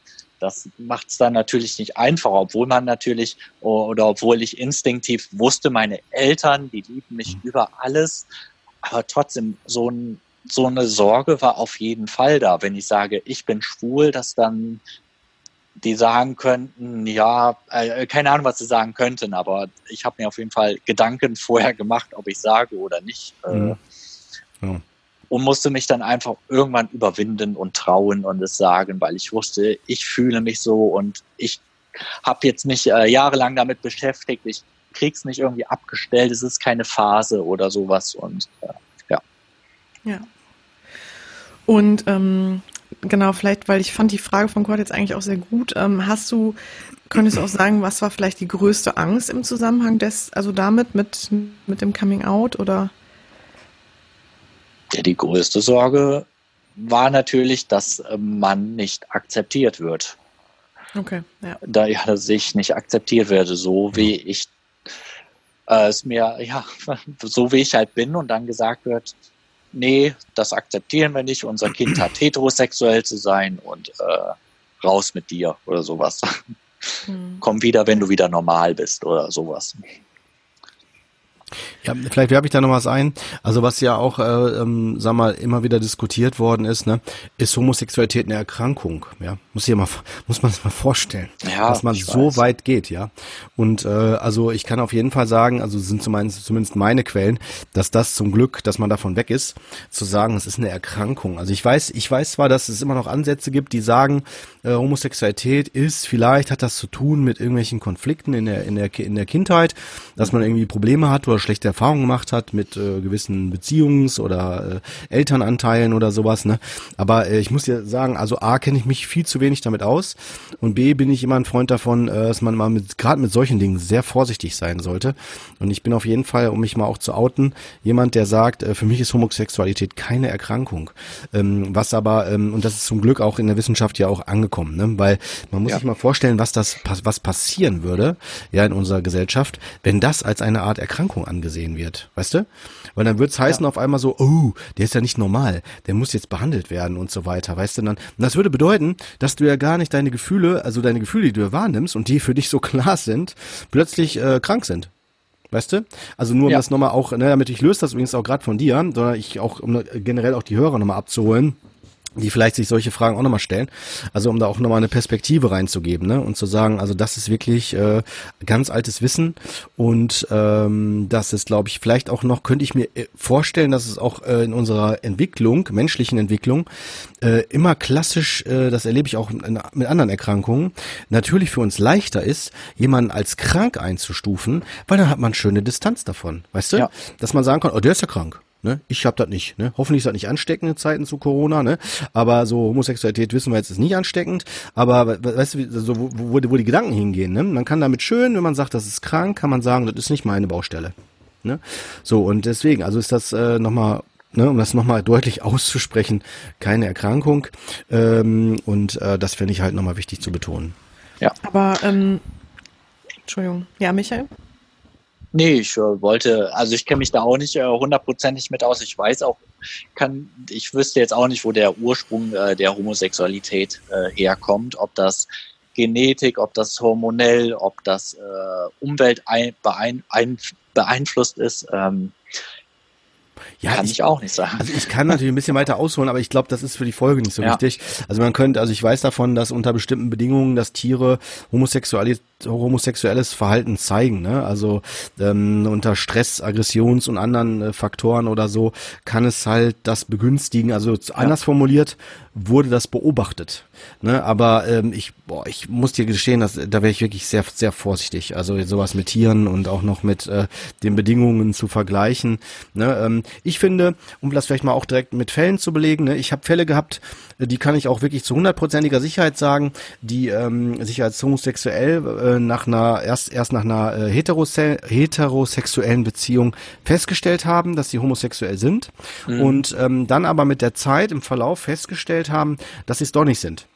das macht es dann natürlich nicht einfacher, obwohl man natürlich oder obwohl ich instinktiv wusste, meine Eltern, die lieben mich mhm. über alles, aber trotzdem so ein so eine Sorge war auf jeden Fall da, wenn ich sage, ich bin schwul, dass dann die sagen könnten, ja, äh, keine Ahnung, was sie sagen könnten, aber ich habe mir auf jeden Fall Gedanken vorher gemacht, ob ich sage oder nicht. Äh, mhm. Ja. Und musste mich dann einfach irgendwann überwinden und trauen und es sagen, weil ich wusste, ich fühle mich so und ich habe jetzt mich äh, jahrelang damit beschäftigt, ich krieg's nicht irgendwie abgestellt, es ist keine Phase oder sowas und äh, ja. Ja. Und ähm, genau, vielleicht, weil ich fand die Frage von Kurt jetzt eigentlich auch sehr gut. Ähm, hast du, könntest du auch sagen, was war vielleicht die größte Angst im Zusammenhang des, also damit, mit, mit dem Coming Out oder? Ja, die größte Sorge war natürlich, dass man nicht akzeptiert wird. Okay, ja. Da ich nicht akzeptiert werde, so wie ich äh, es mir, ja, so wie ich halt bin und dann gesagt wird, nee, das akzeptieren wir nicht, unser Kind hat heterosexuell zu sein und äh, raus mit dir oder sowas. Hm. Komm wieder, wenn du wieder normal bist oder sowas. Ja, vielleicht werbe ich da noch was ein. Also was ja auch, äh, ähm, sag mal, immer wieder diskutiert worden ist, ne, ist Homosexualität eine Erkrankung. Ja, muss ich mal, muss man sich mal vorstellen, ja, dass man so weiß. weit geht, ja. Und äh, also ich kann auf jeden Fall sagen, also sind zumindest, zumindest meine Quellen, dass das zum Glück, dass man davon weg ist, zu sagen, es ist eine Erkrankung. Also ich weiß, ich weiß zwar, dass es immer noch Ansätze gibt, die sagen, äh, Homosexualität ist, vielleicht hat das zu tun mit irgendwelchen Konflikten in der in der in der Kindheit, dass man irgendwie Probleme hat oder schlechte Erfahrungen gemacht hat mit äh, gewissen Beziehungs- oder äh, Elternanteilen oder sowas. Ne? Aber äh, ich muss dir sagen, also A kenne ich mich viel zu wenig damit aus und B bin ich immer ein Freund davon, äh, dass man mal mit gerade mit solchen Dingen sehr vorsichtig sein sollte. Und ich bin auf jeden Fall, um mich mal auch zu outen, jemand, der sagt, äh, für mich ist Homosexualität keine Erkrankung. Ähm, was aber ähm, und das ist zum Glück auch in der Wissenschaft ja auch angekommen, ne? weil man muss ja. sich mal vorstellen, was das was passieren würde ja in unserer Gesellschaft, wenn das als eine Art Erkrankung angesehen wird, weißt du? Weil dann wird's heißen ja. auf einmal so, oh, der ist ja nicht normal, der muss jetzt behandelt werden und so weiter, weißt du? Und, dann, das würde bedeuten, dass du ja gar nicht deine Gefühle, also deine Gefühle, die du wahrnimmst und die für dich so klar sind, plötzlich äh, krank sind. Weißt du? Also nur um ja. das nochmal auch, ne, damit ich löse das übrigens auch gerade von dir, sondern ich auch, um generell auch die Hörer nochmal abzuholen die vielleicht sich solche Fragen auch nochmal stellen. Also um da auch nochmal eine Perspektive reinzugeben ne? und zu sagen, also das ist wirklich äh, ganz altes Wissen und ähm, das ist, glaube ich, vielleicht auch noch, könnte ich mir äh, vorstellen, dass es auch äh, in unserer Entwicklung, menschlichen Entwicklung, äh, immer klassisch, äh, das erlebe ich auch in, mit anderen Erkrankungen, natürlich für uns leichter ist, jemanden als krank einzustufen, weil dann hat man schöne Distanz davon, weißt du? Ja. Dass man sagen kann, oh, der ist ja krank. Ne? Ich habe das nicht. Ne? Hoffentlich ist das nicht ansteckend in Zeiten zu Corona. Ne? Aber so Homosexualität wissen wir jetzt ist nicht ansteckend. Aber weißt du, so, wo, wo, wo die Gedanken hingehen. Ne? Man kann damit schön, wenn man sagt, das ist krank, kann man sagen, das ist nicht meine Baustelle. Ne? So und deswegen, also ist das äh, nochmal Ne, um das nochmal deutlich auszusprechen, keine Erkrankung. Ähm, und äh, das finde ich halt nochmal wichtig zu betonen. Ja. Aber, ähm, Entschuldigung. Ja, Michael? Nee, ich äh, wollte, also ich kenne mich da auch nicht äh, hundertprozentig mit aus. Ich weiß auch, kann, ich wüsste jetzt auch nicht, wo der Ursprung äh, der Homosexualität äh, herkommt, ob das Genetik, ob das hormonell, ob das äh, Umwelt ein, beein, ein, beeinflusst ist. Ähm, ja, kann ich, ich, auch nicht sagen. Also ich kann natürlich ein bisschen weiter ausholen, aber ich glaube, das ist für die Folge nicht so ja. wichtig. Also man könnte, also ich weiß davon, dass unter bestimmten Bedingungen, dass Tiere homosexuelle, homosexuelles Verhalten zeigen. Ne? Also ähm, unter Stress, Aggressions- und anderen äh, Faktoren oder so kann es halt das begünstigen. Also ja. anders formuliert wurde das beobachtet. Ne? Aber ähm, ich, boah, ich muss dir gestehen, dass da wäre ich wirklich sehr, sehr vorsichtig. Also sowas mit Tieren und auch noch mit äh, den Bedingungen zu vergleichen. Ne? Ähm, ich finde, um das vielleicht mal auch direkt mit Fällen zu belegen, ne? ich habe Fälle gehabt, die kann ich auch wirklich zu hundertprozentiger Sicherheit sagen, die ähm, sich als homosexuell äh, nach einer erst erst nach einer äh, heterose heterosexuellen Beziehung festgestellt haben, dass sie homosexuell sind mhm. und ähm, dann aber mit der Zeit im Verlauf festgestellt haben, dass sie es doch nicht sind.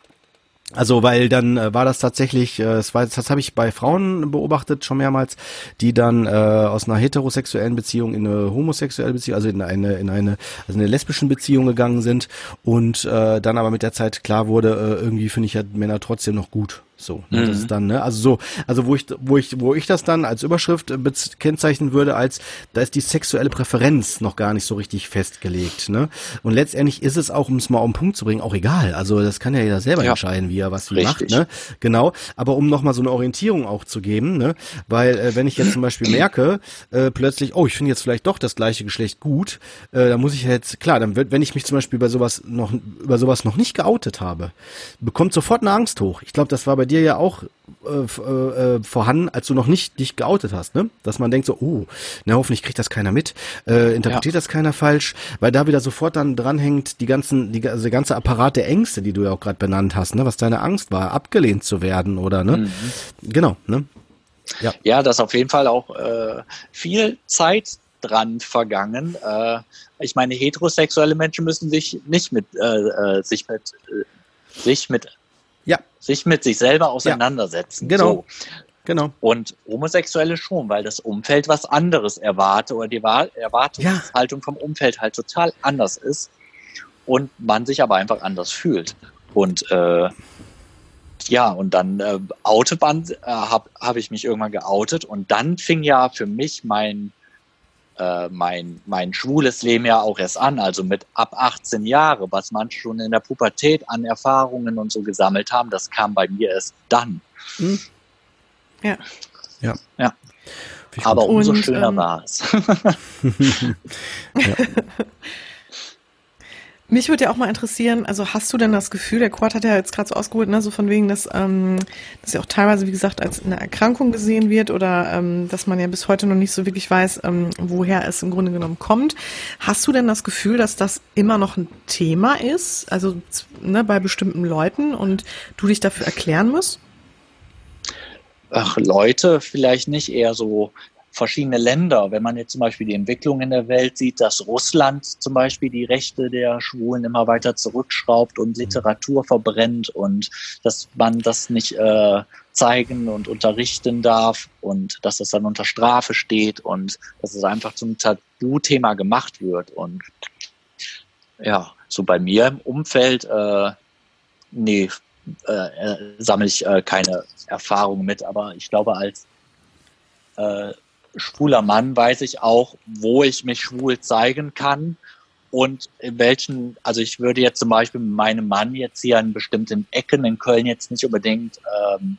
Also weil dann äh, war das tatsächlich, äh, das, war, das habe ich bei Frauen beobachtet schon mehrmals, die dann äh, aus einer heterosexuellen Beziehung in eine homosexuelle Beziehung, also in eine in eine also eine lesbischen Beziehung gegangen sind und äh, dann aber mit der Zeit klar wurde, äh, irgendwie finde ich ja Männer trotzdem noch gut. So, ne, mhm. das ist dann, ne, also so, also wo ich, wo ich, wo ich das dann als Überschrift äh, kennzeichnen würde, als da ist die sexuelle Präferenz noch gar nicht so richtig festgelegt, ne? Und letztendlich ist es auch, um es mal auf den Punkt zu bringen, auch egal. Also das kann ja jeder selber ja. entscheiden, wie er was wie macht, ne? Genau. Aber um nochmal so eine Orientierung auch zu geben, ne? Weil äh, wenn ich jetzt zum Beispiel merke, äh, plötzlich, oh, ich finde jetzt vielleicht doch das gleiche Geschlecht gut, äh, dann muss ich jetzt, klar, dann wird, wenn ich mich zum Beispiel bei sowas noch über sowas noch nicht geoutet habe, bekommt sofort eine Angst hoch. Ich glaube, das war bei dir ja auch äh, äh, vorhanden, als du noch nicht dich geoutet hast, ne? Dass man denkt so, oh, na hoffentlich kriegt das keiner mit, äh, interpretiert ja. das keiner falsch, weil da wieder sofort dann dranhängt die ganzen, die, also der ganze Apparat der Ängste, die du ja auch gerade benannt hast, ne? Was deine Angst war, abgelehnt zu werden oder ne? Mhm. Genau, ne? Ja. ja, das auf jeden Fall auch äh, viel Zeit dran vergangen. Äh, ich meine, heterosexuelle Menschen müssen sich nicht mit äh, äh sich mit äh, sich mit ja. sich mit sich selber auseinandersetzen. Ja. Genau. So. Genau. Und Homosexuelle schon, weil das Umfeld was anderes erwartet oder die Erwartungshaltung ja. vom Umfeld halt total anders ist und man sich aber einfach anders fühlt. Und äh, ja, und dann äh, Autobahn äh, habe hab ich mich irgendwann geoutet und dann fing ja für mich mein äh, mein, mein schwules Leben ja auch erst an, also mit ab 18 Jahre, was man schon in der Pubertät an Erfahrungen und so gesammelt haben, das kam bei mir erst dann. Hm. Ja. Ja. Ja. Aber umso und, schöner ähm, war es. ja. Mich würde ja auch mal interessieren, also hast du denn das Gefühl, der Quad hat ja jetzt gerade so ausgeholt, ne, so von wegen, dass ähm, das ja auch teilweise, wie gesagt, als eine Erkrankung gesehen wird oder ähm, dass man ja bis heute noch nicht so wirklich weiß, ähm, woher es im Grunde genommen kommt. Hast du denn das Gefühl, dass das immer noch ein Thema ist, also ne, bei bestimmten Leuten und du dich dafür erklären musst? Ach, Leute vielleicht nicht, eher so verschiedene Länder. Wenn man jetzt zum Beispiel die Entwicklung in der Welt sieht, dass Russland zum Beispiel die Rechte der Schwulen immer weiter zurückschraubt und Literatur verbrennt und dass man das nicht äh, zeigen und unterrichten darf und dass das dann unter Strafe steht und dass es einfach zum Tabuthema gemacht wird. Und ja, so bei mir im Umfeld, äh, nee, äh, äh sammle ich äh, keine Erfahrung mit, aber ich glaube, als äh, schwuler Mann weiß ich auch, wo ich mich schwul zeigen kann und in welchen, also ich würde jetzt zum Beispiel mit meinem Mann jetzt hier an bestimmten Ecken in Köln jetzt nicht unbedingt ähm,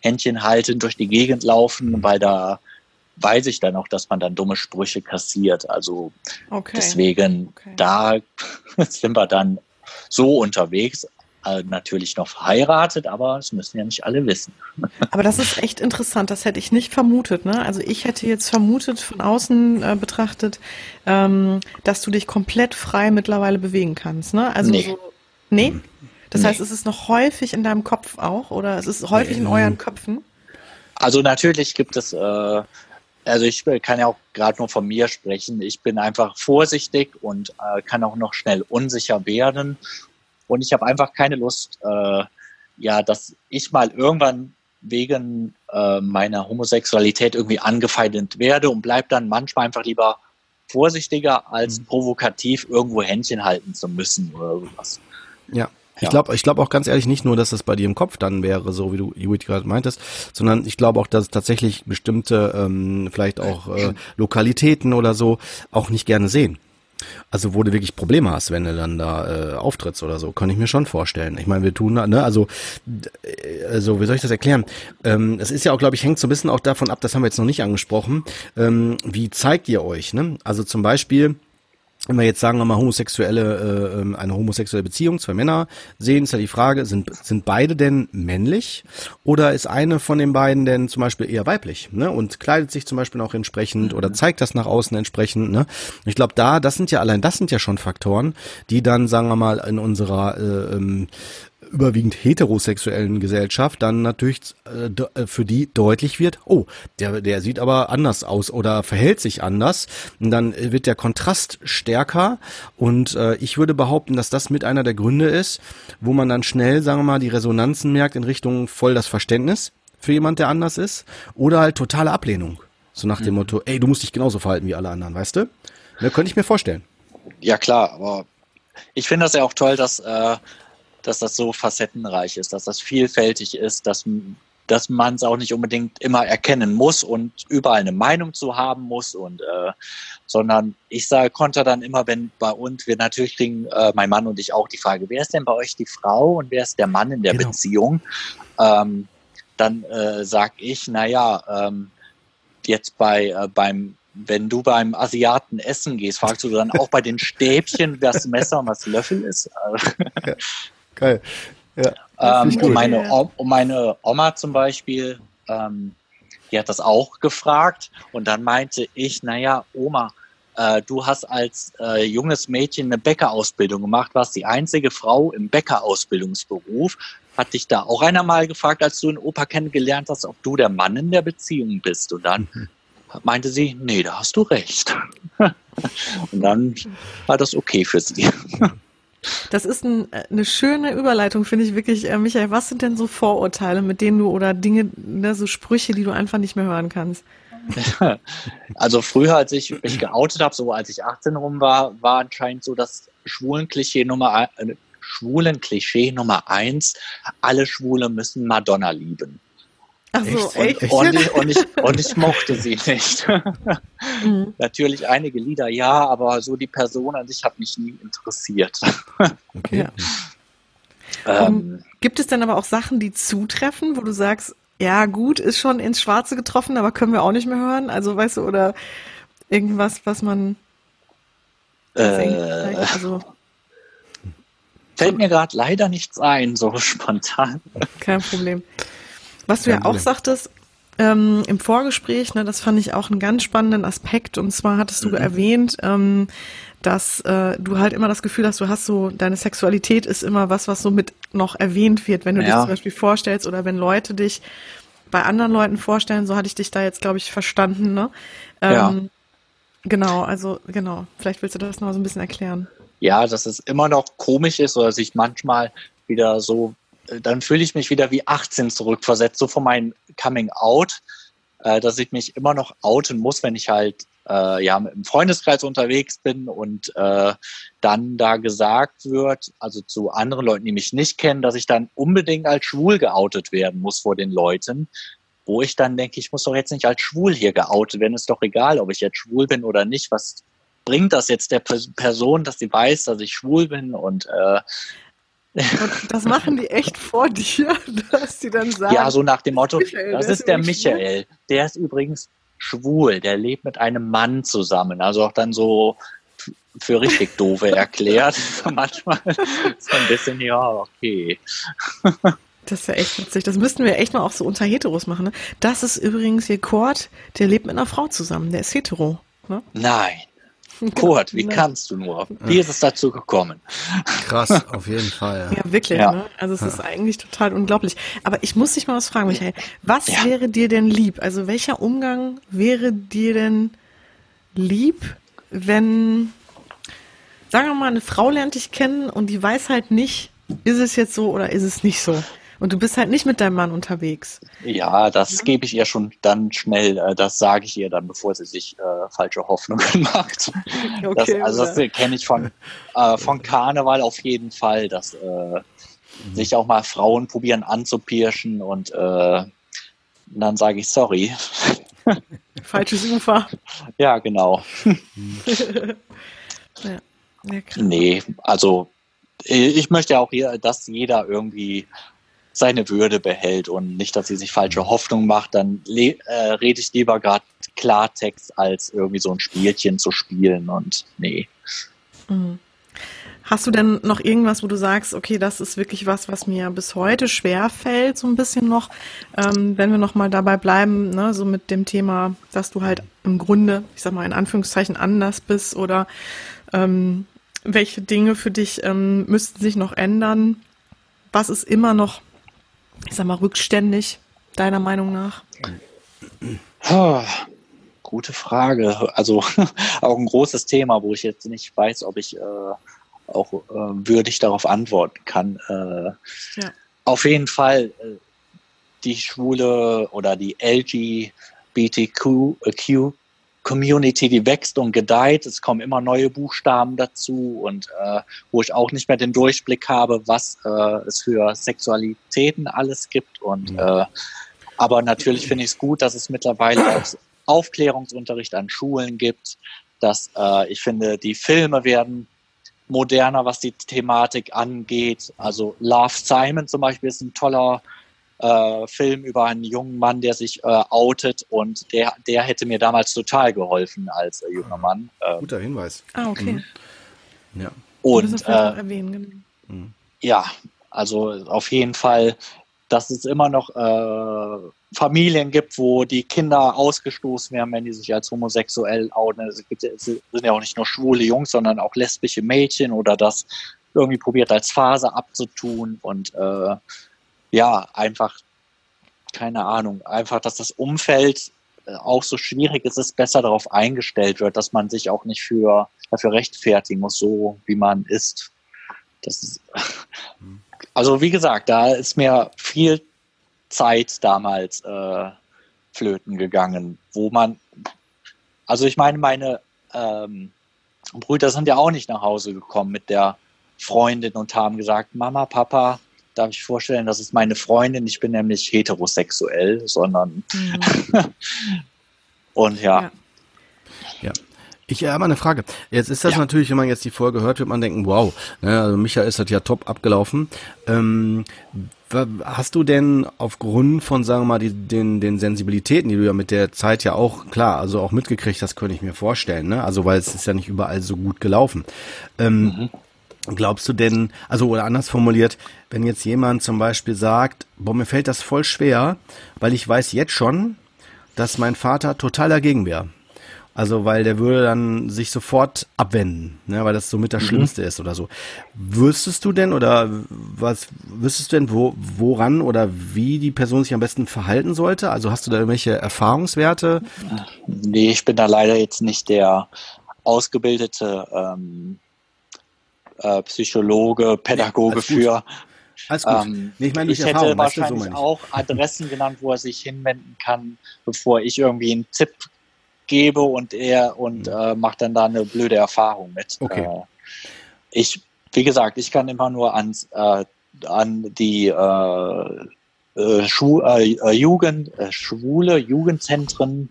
Händchen halten, durch die Gegend laufen, weil da weiß ich dann auch, dass man dann dumme Sprüche kassiert. Also okay. deswegen, okay. da sind wir dann so unterwegs natürlich noch verheiratet, aber das müssen ja nicht alle wissen. Aber das ist echt interessant, das hätte ich nicht vermutet. Ne? Also ich hätte jetzt vermutet, von außen äh, betrachtet, ähm, dass du dich komplett frei mittlerweile bewegen kannst. Ne? Also nee. So, nee? Das nee. heißt, es ist noch häufig in deinem Kopf auch oder es ist häufig nee. in euren Köpfen? Also natürlich gibt es, äh, also ich kann ja auch gerade nur von mir sprechen. Ich bin einfach vorsichtig und äh, kann auch noch schnell unsicher werden und ich habe einfach keine Lust, äh, ja, dass ich mal irgendwann wegen äh, meiner Homosexualität irgendwie angefeindet werde und bleib dann manchmal einfach lieber vorsichtiger, als mhm. provokativ irgendwo Händchen halten zu müssen oder sowas. Ja. Ich glaube ich glaube auch ganz ehrlich nicht nur, dass das bei dir im Kopf dann wäre, so wie du Judith gerade meintest, sondern ich glaube auch, dass tatsächlich bestimmte, ähm, vielleicht auch äh, Lokalitäten oder so auch nicht gerne sehen. Also wo du wirklich Probleme hast, wenn du dann da äh, auftrittst oder so, kann ich mir schon vorstellen. Ich meine, wir tun, ne, also, also wie soll ich das erklären? Ähm, es ist ja auch, glaube ich, hängt so ein bisschen auch davon ab, das haben wir jetzt noch nicht angesprochen, ähm, wie zeigt ihr euch, ne? Also zum Beispiel, wenn wir jetzt sagen wir mal homosexuelle äh, ähm, eine homosexuelle Beziehung zwei Männer sehen ist ja die Frage sind sind beide denn männlich? Oder ist eine von den beiden denn zum Beispiel eher weiblich ne? Und kleidet sich zum Beispiel auch entsprechend mhm. oder zeigt das nach außen entsprechend ne? Ich glaube da das sind ja allein das sind ja schon Faktoren die dann sagen wir mal in unserer äh, ähm, überwiegend heterosexuellen Gesellschaft dann natürlich äh, äh, für die deutlich wird, oh, der, der sieht aber anders aus oder verhält sich anders. Und dann wird der Kontrast stärker und äh, ich würde behaupten, dass das mit einer der Gründe ist, wo man dann schnell, sagen wir mal, die Resonanzen merkt in Richtung voll das Verständnis für jemand, der anders ist oder halt totale Ablehnung. So nach dem mhm. Motto, ey, du musst dich genauso verhalten wie alle anderen, weißt du? Da könnte ich mir vorstellen. Ja klar, aber ich finde das ja auch toll, dass äh, dass das so facettenreich ist, dass das vielfältig ist, dass, dass man es auch nicht unbedingt immer erkennen muss und überall eine Meinung zu haben muss und äh, sondern ich sage, konnte dann immer, wenn bei uns, wir natürlich kriegen, äh, mein Mann und ich auch die Frage, wer ist denn bei euch die Frau und wer ist der Mann in der genau. Beziehung? Ähm, dann äh, sag ich, naja, ähm, jetzt bei äh, beim wenn du beim Asiaten essen gehst, fragst du dann auch bei den Stäbchen, was Messer und was Löffel ist. geil. Ja, ähm, und, meine, und meine Oma zum Beispiel, ähm, die hat das auch gefragt und dann meinte ich, naja, Oma, äh, du hast als äh, junges Mädchen eine Bäckerausbildung gemacht, warst die einzige Frau im Bäckerausbildungsberuf. Hat dich da auch einer mal gefragt, als du in Opa kennengelernt hast, ob du der Mann in der Beziehung bist? Und dann mhm. meinte sie, nee, da hast du recht. und dann war das okay für sie. Das ist ein, eine schöne Überleitung, finde ich wirklich. Äh, Michael, was sind denn so Vorurteile, mit denen du oder Dinge, ne, so Sprüche, die du einfach nicht mehr hören kannst? Also früher, als ich mich geoutet habe, so als ich 18 rum war, war anscheinend so das Schwulen-Klischee Nummer, äh, Schwulen-Klischee Nummer eins, alle Schwule müssen Madonna lieben. Ach so, echt? Und, und, ich, und, ich, und ich mochte sie nicht. mhm. Natürlich einige Lieder, ja, aber so die Person an sich hat mich nie interessiert. Okay. Ja. Ähm, gibt es denn aber auch Sachen, die zutreffen, wo du sagst, ja gut, ist schon ins Schwarze getroffen, aber können wir auch nicht mehr hören? Also weißt du, oder irgendwas, was man äh, also fällt mir gerade leider nichts ein, so spontan. Kein Problem. Was du ja auch sagtest, ähm, im Vorgespräch, ne, das fand ich auch einen ganz spannenden Aspekt. Und zwar hattest du mhm. erwähnt, ähm, dass äh, du halt immer das Gefühl hast, du hast so, deine Sexualität ist immer was, was so mit noch erwähnt wird, wenn du ja. dich zum Beispiel vorstellst oder wenn Leute dich bei anderen Leuten vorstellen, so hatte ich dich da jetzt, glaube ich, verstanden, ne? Ähm, ja. Genau, also genau. Vielleicht willst du das noch so ein bisschen erklären. Ja, dass es immer noch komisch ist oder sich manchmal wieder so dann fühle ich mich wieder wie 18 zurückversetzt, so von meinem Coming Out, äh, dass ich mich immer noch outen muss, wenn ich halt äh, ja im Freundeskreis unterwegs bin und äh, dann da gesagt wird, also zu anderen Leuten, die mich nicht kennen, dass ich dann unbedingt als schwul geoutet werden muss vor den Leuten, wo ich dann denke, ich muss doch jetzt nicht als schwul hier geoutet werden, ist doch egal, ob ich jetzt schwul bin oder nicht, was bringt das jetzt der Person, dass sie weiß, dass ich schwul bin? Und äh, und das machen die echt vor dir, dass die dann sagen. Ja, so nach dem Motto, Michael, das ist der Michael. Schwul? Der ist übrigens schwul, der lebt mit einem Mann zusammen. Also auch dann so für richtig doofe erklärt. Manchmal ist ein bisschen, ja, okay. Das ist ja echt witzig. Das müssten wir echt mal auch so unter Heteros machen. Ne? Das ist übrigens hier Kurt, der lebt mit einer Frau zusammen. Der ist hetero. Ne? Nein. Kurt, wie kannst du nur? Wie ist es dazu gekommen? Krass, auf jeden Fall. Ja, ja wirklich. Ja. Ne? Also es ja. ist eigentlich total unglaublich. Aber ich muss dich mal was fragen, Michael. Was wäre dir denn lieb? Also welcher Umgang wäre dir denn lieb, wenn, sagen wir mal, eine Frau lernt dich kennen und die weiß halt nicht, ist es jetzt so oder ist es nicht so? Und du bist halt nicht mit deinem Mann unterwegs. Ja, das ja. gebe ich ihr schon dann schnell. Äh, das sage ich ihr dann, bevor sie sich äh, falsche Hoffnungen macht. Okay, das, also das kenne ich von, äh, von Karneval auf jeden Fall, dass äh, mhm. sich auch mal Frauen probieren anzupirschen und äh, dann sage ich sorry. Falsches Ufer. Ja, genau. ja. Ja, nee, also ich möchte auch hier, dass jeder irgendwie seine Würde behält und nicht, dass sie sich falsche Hoffnung macht, dann äh, rede ich lieber gerade Klartext, als irgendwie so ein Spielchen zu spielen und nee. Mhm. Hast du denn noch irgendwas, wo du sagst, okay, das ist wirklich was, was mir bis heute schwer fällt, so ein bisschen noch, ähm, wenn wir nochmal dabei bleiben, ne, so mit dem Thema, dass du halt im Grunde, ich sag mal in Anführungszeichen anders bist oder ähm, welche Dinge für dich ähm, müssten sich noch ändern? Was ist immer noch ich sag mal, rückständig, deiner Meinung nach? Oh, gute Frage. Also auch ein großes Thema, wo ich jetzt nicht weiß, ob ich äh, auch äh, würdig darauf antworten kann. Äh, ja. Auf jeden Fall äh, die schwule oder die LGBTQ Community, die wächst und gedeiht. Es kommen immer neue Buchstaben dazu und äh, wo ich auch nicht mehr den Durchblick habe, was äh, es für Sexualitäten alles gibt. Und mhm. äh, aber natürlich finde ich es gut, dass es mittlerweile auch Aufklärungsunterricht an Schulen gibt. Dass äh, ich finde, die Filme werden moderner, was die Thematik angeht. Also Love Simon zum Beispiel ist ein toller äh, Film über einen jungen Mann, der sich äh, outet und der, der hätte mir damals total geholfen als äh, junger Mann. Ähm, Guter Hinweis. Ah, okay. Mhm. Ja. Und äh, erwähnen, genau. Mhm. ja, also auf jeden Fall, dass es immer noch äh, Familien gibt, wo die Kinder ausgestoßen werden, wenn die sich als homosexuell outen. Es, gibt, es sind ja auch nicht nur schwule Jungs, sondern auch lesbische Mädchen oder das irgendwie probiert als Phase abzutun und äh, ja, einfach, keine Ahnung, einfach, dass das Umfeld äh, auch so schwierig ist, es besser darauf eingestellt wird, dass man sich auch nicht für, dafür rechtfertigen muss, so wie man ist. Das ist, also wie gesagt, da ist mir viel Zeit damals äh, flöten gegangen, wo man, also ich meine, meine ähm, Brüder sind ja auch nicht nach Hause gekommen mit der Freundin und haben gesagt, Mama, Papa, darf ich vorstellen, das ist meine Freundin, ich bin nämlich heterosexuell, sondern mhm. und ja. ja. ja. Ich habe eine Frage. Jetzt ist das ja. natürlich, wenn man jetzt die Folge hört, wird man denken, wow, ne, also Michael ist das ja top abgelaufen. Ähm, hast du denn aufgrund von, sagen wir mal, die, den, den Sensibilitäten, die du ja mit der Zeit ja auch, klar, also auch mitgekriegt hast, könnte ich mir vorstellen, ne? Also weil es ist ja nicht überall so gut gelaufen. Ähm, mhm. Glaubst du denn, also oder anders formuliert, wenn jetzt jemand zum Beispiel sagt, boah, mir fällt das voll schwer, weil ich weiß jetzt schon, dass mein Vater total dagegen wäre. Also, weil der würde dann sich sofort abwenden, ne, weil das somit das mhm. Schlimmste ist oder so. Wüsstest du denn oder was wüsstest du denn, wo, woran oder wie die Person sich am besten verhalten sollte? Also hast du da irgendwelche Erfahrungswerte? Nee, ich bin da leider jetzt nicht der ausgebildete ähm, äh, Psychologe, Pädagoge nee, für. Alles gut. Ähm, nee, ich meine, ich hätte wahrscheinlich so auch Adressen genannt, wo er sich hinwenden kann, bevor ich irgendwie einen Tipp gebe und er und mhm. äh, macht dann da eine blöde Erfahrung mit. Okay. Äh, ich, wie gesagt, ich kann immer nur ans, äh, an die äh, äh, Schu äh, Jugend, schwule Jugendzentren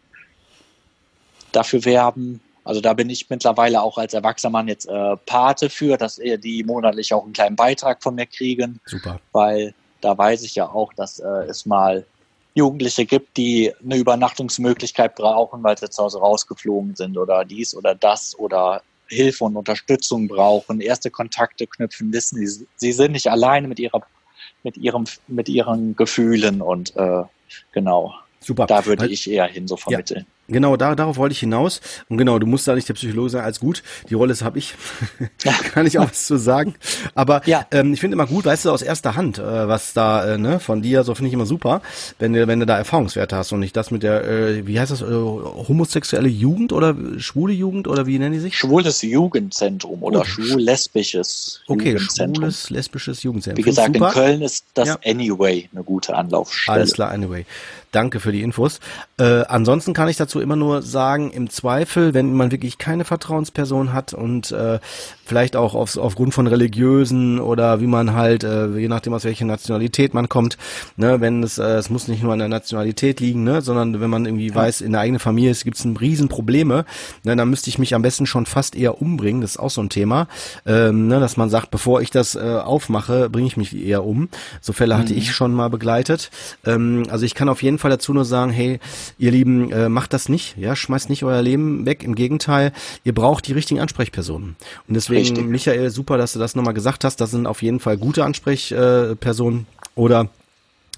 dafür werben, also da bin ich mittlerweile auch als erwachsener Mann jetzt äh, Pate für, dass die monatlich auch einen kleinen Beitrag von mir kriegen. Super. Weil da weiß ich ja auch, dass äh, es mal Jugendliche gibt, die eine Übernachtungsmöglichkeit brauchen, weil sie zu Hause rausgeflogen sind oder dies oder das oder Hilfe und Unterstützung brauchen, erste Kontakte knüpfen, wissen, sie, sie sind nicht alleine mit ihrer, mit ihrem, mit ihren Gefühlen und äh, genau. Super. Da würde ich eher hin so vermitteln. Ja. Genau, da, darauf wollte ich hinaus. Und genau, du musst da nicht der Psychologe sein, als gut. Die Rolle habe ich. Kann ich auch was zu sagen. Aber ja. ähm, ich finde immer gut, weißt du, aus erster Hand, äh, was da äh, ne, von dir, so finde ich immer super, wenn du, wenn du da Erfahrungswerte hast und nicht das mit der, äh, wie heißt das, äh, homosexuelle Jugend oder schwule Jugend oder wie nennen die sich? Schwules Jugendzentrum oder oh, schwul-lesbisches okay, Jugendzentrum. schwules, lesbisches Jugendzentrum. Wie gesagt, in Köln ist das ja. Anyway eine gute Anlaufstelle. Alles klar, Anyway. Danke für die Infos. Äh, ansonsten kann ich dazu immer nur sagen, im Zweifel, wenn man wirklich keine Vertrauensperson hat und äh, vielleicht auch auf, aufgrund von religiösen oder wie man halt, äh, je nachdem aus welcher Nationalität man kommt, ne, wenn es, äh, es muss nicht nur an der Nationalität liegen, ne, sondern wenn man irgendwie weiß, in der eigenen Familie gibt es ein Riesenprobleme, ne, dann müsste ich mich am besten schon fast eher umbringen, das ist auch so ein Thema, ähm, ne, dass man sagt, bevor ich das äh, aufmache, bringe ich mich eher um. So Fälle hatte mhm. ich schon mal begleitet. Ähm, also ich kann auf jeden Fall dazu nur sagen, hey, ihr Lieben, äh, macht das nicht, ja, schmeißt nicht euer Leben weg, im Gegenteil, ihr braucht die richtigen Ansprechpersonen. Und deswegen Deswegen, Richtig. Michael, super, dass du das nochmal gesagt hast. Das sind auf jeden Fall gute Ansprechpersonen. Oder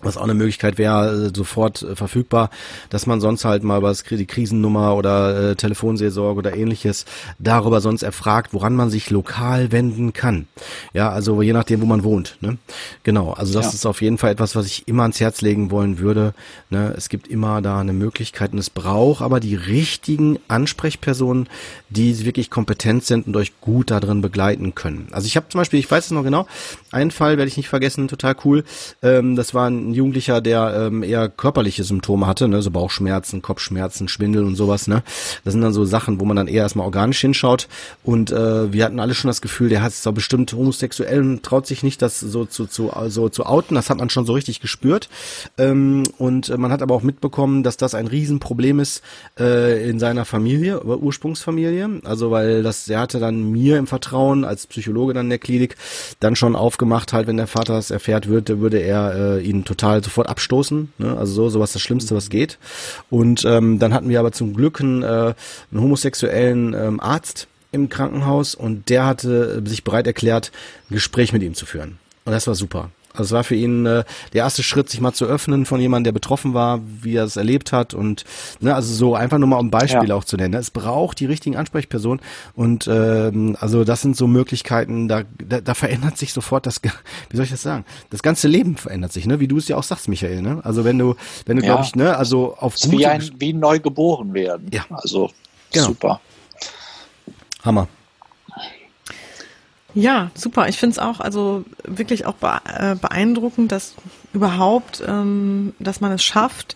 was auch eine Möglichkeit wäre, äh, sofort äh, verfügbar, dass man sonst halt mal was die Krisennummer oder äh, Telefonseelsorge oder ähnliches darüber sonst erfragt, woran man sich lokal wenden kann. Ja, also je nachdem, wo man wohnt. Ne? Genau, also das ja. ist auf jeden Fall etwas, was ich immer ans Herz legen wollen würde. Ne? Es gibt immer da eine Möglichkeit und es braucht aber die richtigen Ansprechpersonen, die wirklich kompetent sind und euch gut darin begleiten können. Also ich habe zum Beispiel, ich weiß es noch genau, einen Fall werde ich nicht vergessen, total cool. Ähm, das war ein ein Jugendlicher, der ähm, eher körperliche Symptome hatte, ne, so Bauchschmerzen, Kopfschmerzen, Schwindel und sowas, ne. Das sind dann so Sachen, wo man dann eher erstmal organisch hinschaut. Und äh, wir hatten alle schon das Gefühl, der hat es doch bestimmt homosexuell und traut sich nicht, das so zu, zu, so zu outen. Das hat man schon so richtig gespürt. Ähm, und man hat aber auch mitbekommen, dass das ein Riesenproblem ist äh, in seiner Familie, Ursprungsfamilie. Also weil das, der hatte dann mir im Vertrauen als Psychologe dann in der Klinik dann schon aufgemacht, halt, wenn der Vater das erfährt würde, würde er äh, ihn total sofort abstoßen. Ne? Also so, sowas das Schlimmste, was geht. Und ähm, dann hatten wir aber zum Glück einen, äh, einen homosexuellen ähm, Arzt im Krankenhaus und der hatte sich bereit erklärt, ein Gespräch mit ihm zu führen. Und das war super. Also es war für ihn äh, der erste Schritt, sich mal zu öffnen von jemandem, der betroffen war, wie er es erlebt hat und ne, also so einfach nur mal um Beispiel ja. auch zu nennen. Es braucht die richtigen Ansprechpersonen und ähm, also das sind so Möglichkeiten, da, da, da verändert sich sofort das, wie soll ich das sagen? Das ganze Leben verändert sich, ne? Wie du es ja auch sagst, Michael. Ne? Also wenn du, wenn du ja. glaube ich, ne, also auf gute, wie ein wie neu geboren werden. Ja, also genau. super. Hammer. Ja, super. Ich finde es auch, also wirklich auch äh, beeindruckend, dass überhaupt, ähm, dass man es schafft,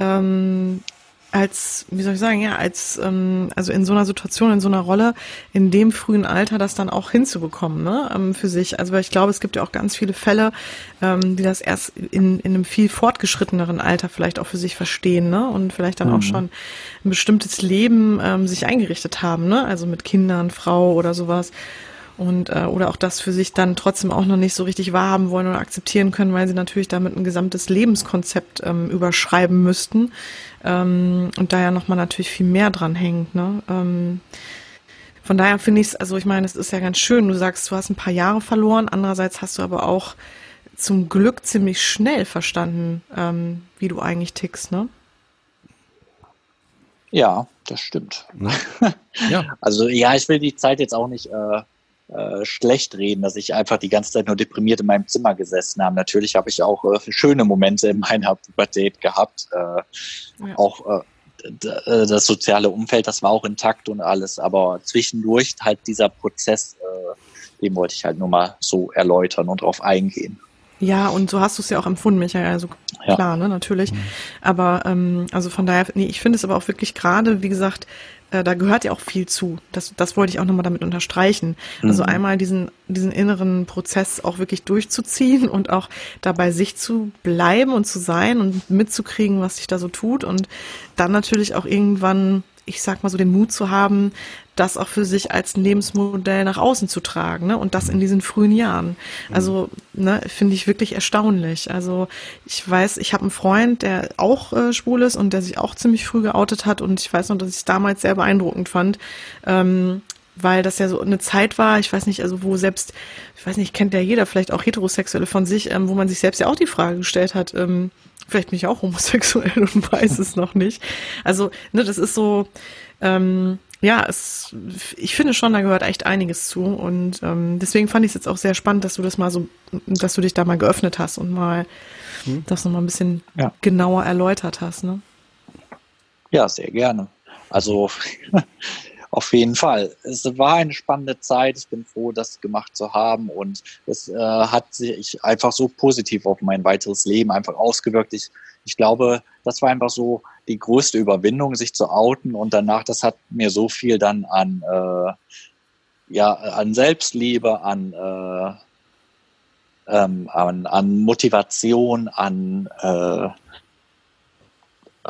ähm, als, wie soll ich sagen, ja, als, ähm, also in so einer Situation, in so einer Rolle, in dem frühen Alter das dann auch hinzubekommen, ne, ähm, für sich. Also weil ich glaube, es gibt ja auch ganz viele Fälle, ähm, die das erst in, in einem viel fortgeschritteneren Alter vielleicht auch für sich verstehen, ne, und vielleicht dann mhm. auch schon ein bestimmtes Leben ähm, sich eingerichtet haben, ne, also mit Kindern, Frau oder sowas und äh, oder auch das für sich dann trotzdem auch noch nicht so richtig wahrhaben wollen oder akzeptieren können, weil sie natürlich damit ein gesamtes Lebenskonzept ähm, überschreiben müssten ähm, und da ja nochmal natürlich viel mehr dran hängt. Ne? Ähm, von daher finde ich es, also ich meine, es ist ja ganz schön, du sagst, du hast ein paar Jahre verloren, andererseits hast du aber auch zum Glück ziemlich schnell verstanden, ähm, wie du eigentlich tickst, ne? Ja, das stimmt. Ne? ja. Also ja, ich will die Zeit jetzt auch nicht äh, äh, schlecht reden, dass ich einfach die ganze Zeit nur deprimiert in meinem Zimmer gesessen habe. Natürlich habe ich auch äh, schöne Momente in meiner Pubertät gehabt. Äh, ja. Auch äh, äh, das soziale Umfeld, das war auch intakt und alles. Aber zwischendurch halt dieser Prozess, äh, den wollte ich halt nur mal so erläutern und drauf eingehen. Ja, und so hast du es ja auch empfunden, Michael. Also ja. klar, ne, natürlich. Mhm. Aber ähm, also von daher, nee, ich finde es aber auch wirklich gerade, wie gesagt, äh, da gehört ja auch viel zu. Das, das wollte ich auch nochmal damit unterstreichen. Also mhm. Also einmal diesen, diesen inneren Prozess auch wirklich durchzuziehen und auch dabei sich zu bleiben und zu sein und mitzukriegen, was sich da so tut und dann natürlich auch irgendwann ich sag mal so, den Mut zu haben, das auch für sich als Lebensmodell nach außen zu tragen, ne? Und das in diesen frühen Jahren. Also, ne, finde ich wirklich erstaunlich. Also, ich weiß, ich habe einen Freund, der auch äh, schwul ist und der sich auch ziemlich früh geoutet hat und ich weiß noch, dass ich es damals sehr beeindruckend fand. Ähm, weil das ja so eine Zeit war, ich weiß nicht, also wo selbst, ich weiß nicht, kennt ja jeder, vielleicht auch Heterosexuelle von sich, ähm, wo man sich selbst ja auch die Frage gestellt hat, ähm, vielleicht bin ich auch homosexuell und weiß es noch nicht. Also, ne, das ist so, ähm, ja, es, ich finde schon, da gehört echt einiges zu. Und ähm, deswegen fand ich es jetzt auch sehr spannend, dass du das mal so, dass du dich da mal geöffnet hast und mal hm. das nochmal ein bisschen ja. genauer erläutert hast, ne? Ja, sehr gerne. Also auf jeden Fall. Es war eine spannende Zeit. Ich bin froh, das gemacht zu haben und es äh, hat sich einfach so positiv auf mein weiteres Leben einfach ausgewirkt. Ich, ich glaube, das war einfach so die größte Überwindung, sich zu outen und danach, das hat mir so viel dann an, äh, ja, an Selbstliebe, an, äh, ähm, an, an Motivation, an äh,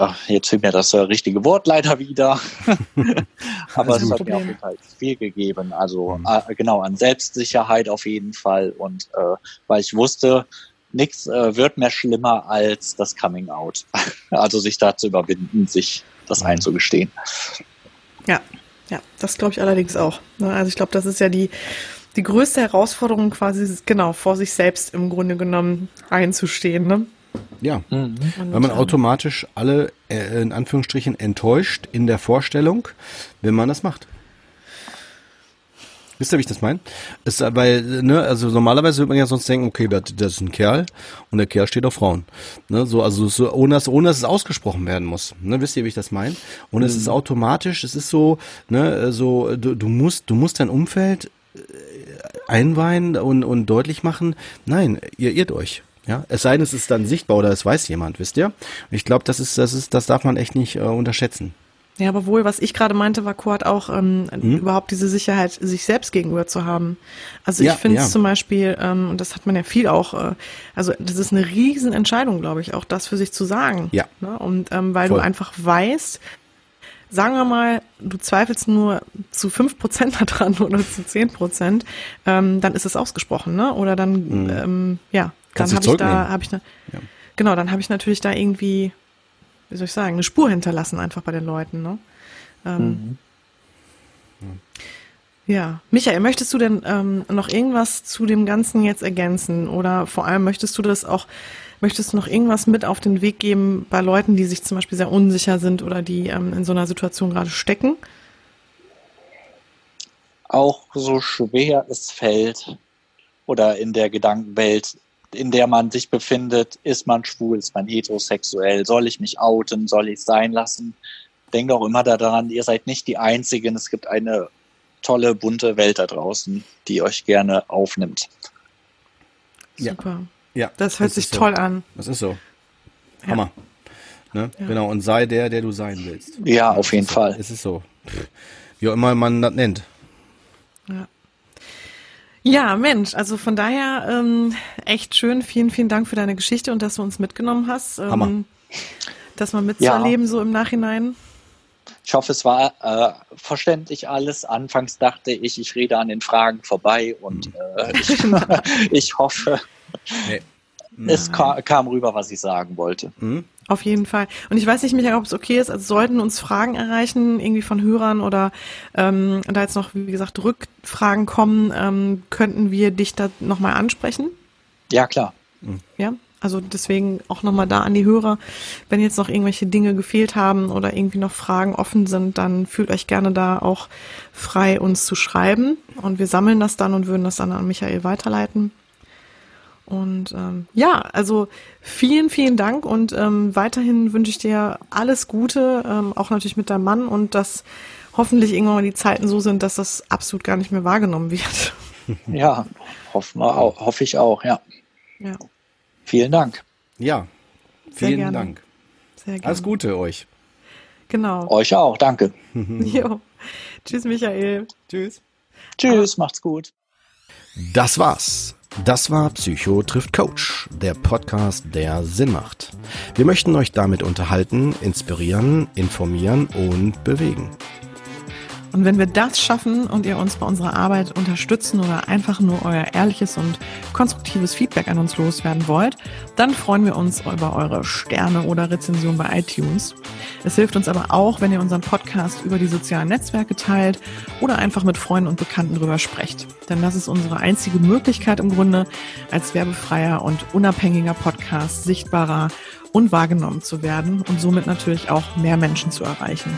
Ach, jetzt fehlt mir das äh, richtige Wort leider wieder. Aber es hat mir auf jeden Fall viel gegeben. Also mhm. äh, genau an Selbstsicherheit auf jeden Fall. Und äh, weil ich wusste, nichts äh, wird mehr schlimmer als das Coming Out. also sich da zu überwinden, sich das mhm. einzugestehen. Ja, ja, das glaube ich allerdings auch. Ne? Also ich glaube, das ist ja die, die größte Herausforderung quasi, genau, vor sich selbst im Grunde genommen einzustehen. Ne? Ja, mhm. weil man automatisch alle äh, in Anführungsstrichen enttäuscht in der Vorstellung, wenn man das macht. Wisst ihr, wie ich das meine? Ist, weil, ne, also normalerweise würde man ja sonst denken, okay, das, das ist ein Kerl und der Kerl steht auf Frauen. Ne, so, also so, ohne dass, ohne dass es ausgesprochen werden muss. Ne, wisst ihr, wie ich das meine? Und mhm. es ist mhm. automatisch, es ist so, ne, so, du, du musst, du musst dein Umfeld äh, einweihen und, und deutlich machen, nein, ihr irrt euch. Ja, es sei denn, es ist dann sichtbar oder es weiß jemand, wisst ihr? Und ich glaube, das ist, das ist, das darf man echt nicht äh, unterschätzen. Ja, aber wohl, was ich gerade meinte, war Kurt auch ähm, mhm. überhaupt diese Sicherheit, sich selbst gegenüber zu haben. Also ich ja, finde es ja. zum Beispiel, ähm, und das hat man ja viel auch, äh, also das ist eine Riesenentscheidung, glaube ich, auch das für sich zu sagen. Ja. Ne? Und ähm, weil Voll. du einfach weißt, sagen wir mal, du zweifelst nur zu fünf Prozent daran oder zu zehn Prozent, ähm, dann ist es ausgesprochen, ne? Oder dann, mhm. ähm, ja, dann habe ich da, habe ich ne, ja. genau, dann habe ich natürlich da irgendwie wie soll ich sagen, eine Spur hinterlassen einfach bei den Leuten. Ne? Ähm, mhm. Ja, Michael, möchtest du denn ähm, noch irgendwas zu dem Ganzen jetzt ergänzen? Oder vor allem möchtest du das auch, möchtest du noch irgendwas mit auf den Weg geben bei Leuten, die sich zum Beispiel sehr unsicher sind oder die ähm, in so einer Situation gerade stecken? Auch so schwer es fällt oder in der Gedankenwelt in der man sich befindet, ist man schwul, ist man heterosexuell, soll ich mich outen, soll ich es sein lassen? Denkt auch immer daran, ihr seid nicht die Einzigen, es gibt eine tolle, bunte Welt da draußen, die euch gerne aufnimmt. Super. Ja, das hört das sich toll so. an. Das ist so. Hammer. Ja. Ne? Ja. Genau, und sei der, der du sein willst. Ja, auf jeden Fall. Es ist so. Wie auch immer man das nennt. Ja. Ja, Mensch, also von daher ähm, echt schön. Vielen, vielen Dank für deine Geschichte und dass du uns mitgenommen hast. Ähm, Hammer. Das mal mitzuerleben ja. so im Nachhinein. Ich hoffe, es war äh, verständlich alles. Anfangs dachte ich, ich rede an den Fragen vorbei und hm. äh, ich, ich hoffe, nee. Es kam, kam, rüber, was ich sagen wollte. Mhm. Auf jeden Fall. Und ich weiß nicht, Michael, ob es okay ist, also sollten uns Fragen erreichen, irgendwie von Hörern oder ähm, da jetzt noch, wie gesagt, Rückfragen kommen, ähm, könnten wir dich da nochmal ansprechen? Ja, klar. Ja, also deswegen auch nochmal da an die Hörer, wenn jetzt noch irgendwelche Dinge gefehlt haben oder irgendwie noch Fragen offen sind, dann fühlt euch gerne da auch frei, uns zu schreiben. Und wir sammeln das dann und würden das dann an Michael weiterleiten. Und ähm, ja, also vielen, vielen Dank und ähm, weiterhin wünsche ich dir alles Gute, ähm, auch natürlich mit deinem Mann und dass hoffentlich irgendwann mal die Zeiten so sind, dass das absolut gar nicht mehr wahrgenommen wird. Ja, hoffen wir auch, hoffe ich auch, ja. ja. Vielen Dank. Ja, vielen Dank. Sehr gerne. Alles Gute euch. Genau. Euch auch, danke. jo. Tschüss, Michael. Tschüss. Tschüss, macht's gut. Das war's. Das war Psycho trifft Coach, der Podcast, der Sinn macht. Wir möchten euch damit unterhalten, inspirieren, informieren und bewegen. Und wenn wir das schaffen und ihr uns bei unserer Arbeit unterstützen oder einfach nur euer ehrliches und konstruktives Feedback an uns loswerden wollt, dann freuen wir uns über eure Sterne oder Rezension bei iTunes. Es hilft uns aber auch, wenn ihr unseren Podcast über die sozialen Netzwerke teilt oder einfach mit Freunden und Bekannten drüber sprecht. Denn das ist unsere einzige Möglichkeit im Grunde, als werbefreier und unabhängiger Podcast sichtbarer und wahrgenommen zu werden und somit natürlich auch mehr Menschen zu erreichen.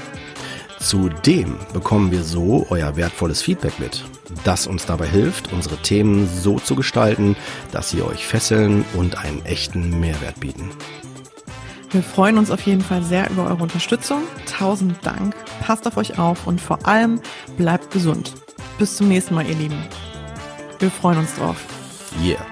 Zudem bekommen wir so euer wertvolles Feedback mit, das uns dabei hilft, unsere Themen so zu gestalten, dass sie euch fesseln und einen echten Mehrwert bieten. Wir freuen uns auf jeden Fall sehr über eure Unterstützung. Tausend Dank. Passt auf euch auf und vor allem bleibt gesund. Bis zum nächsten Mal, ihr Lieben. Wir freuen uns drauf. Yeah.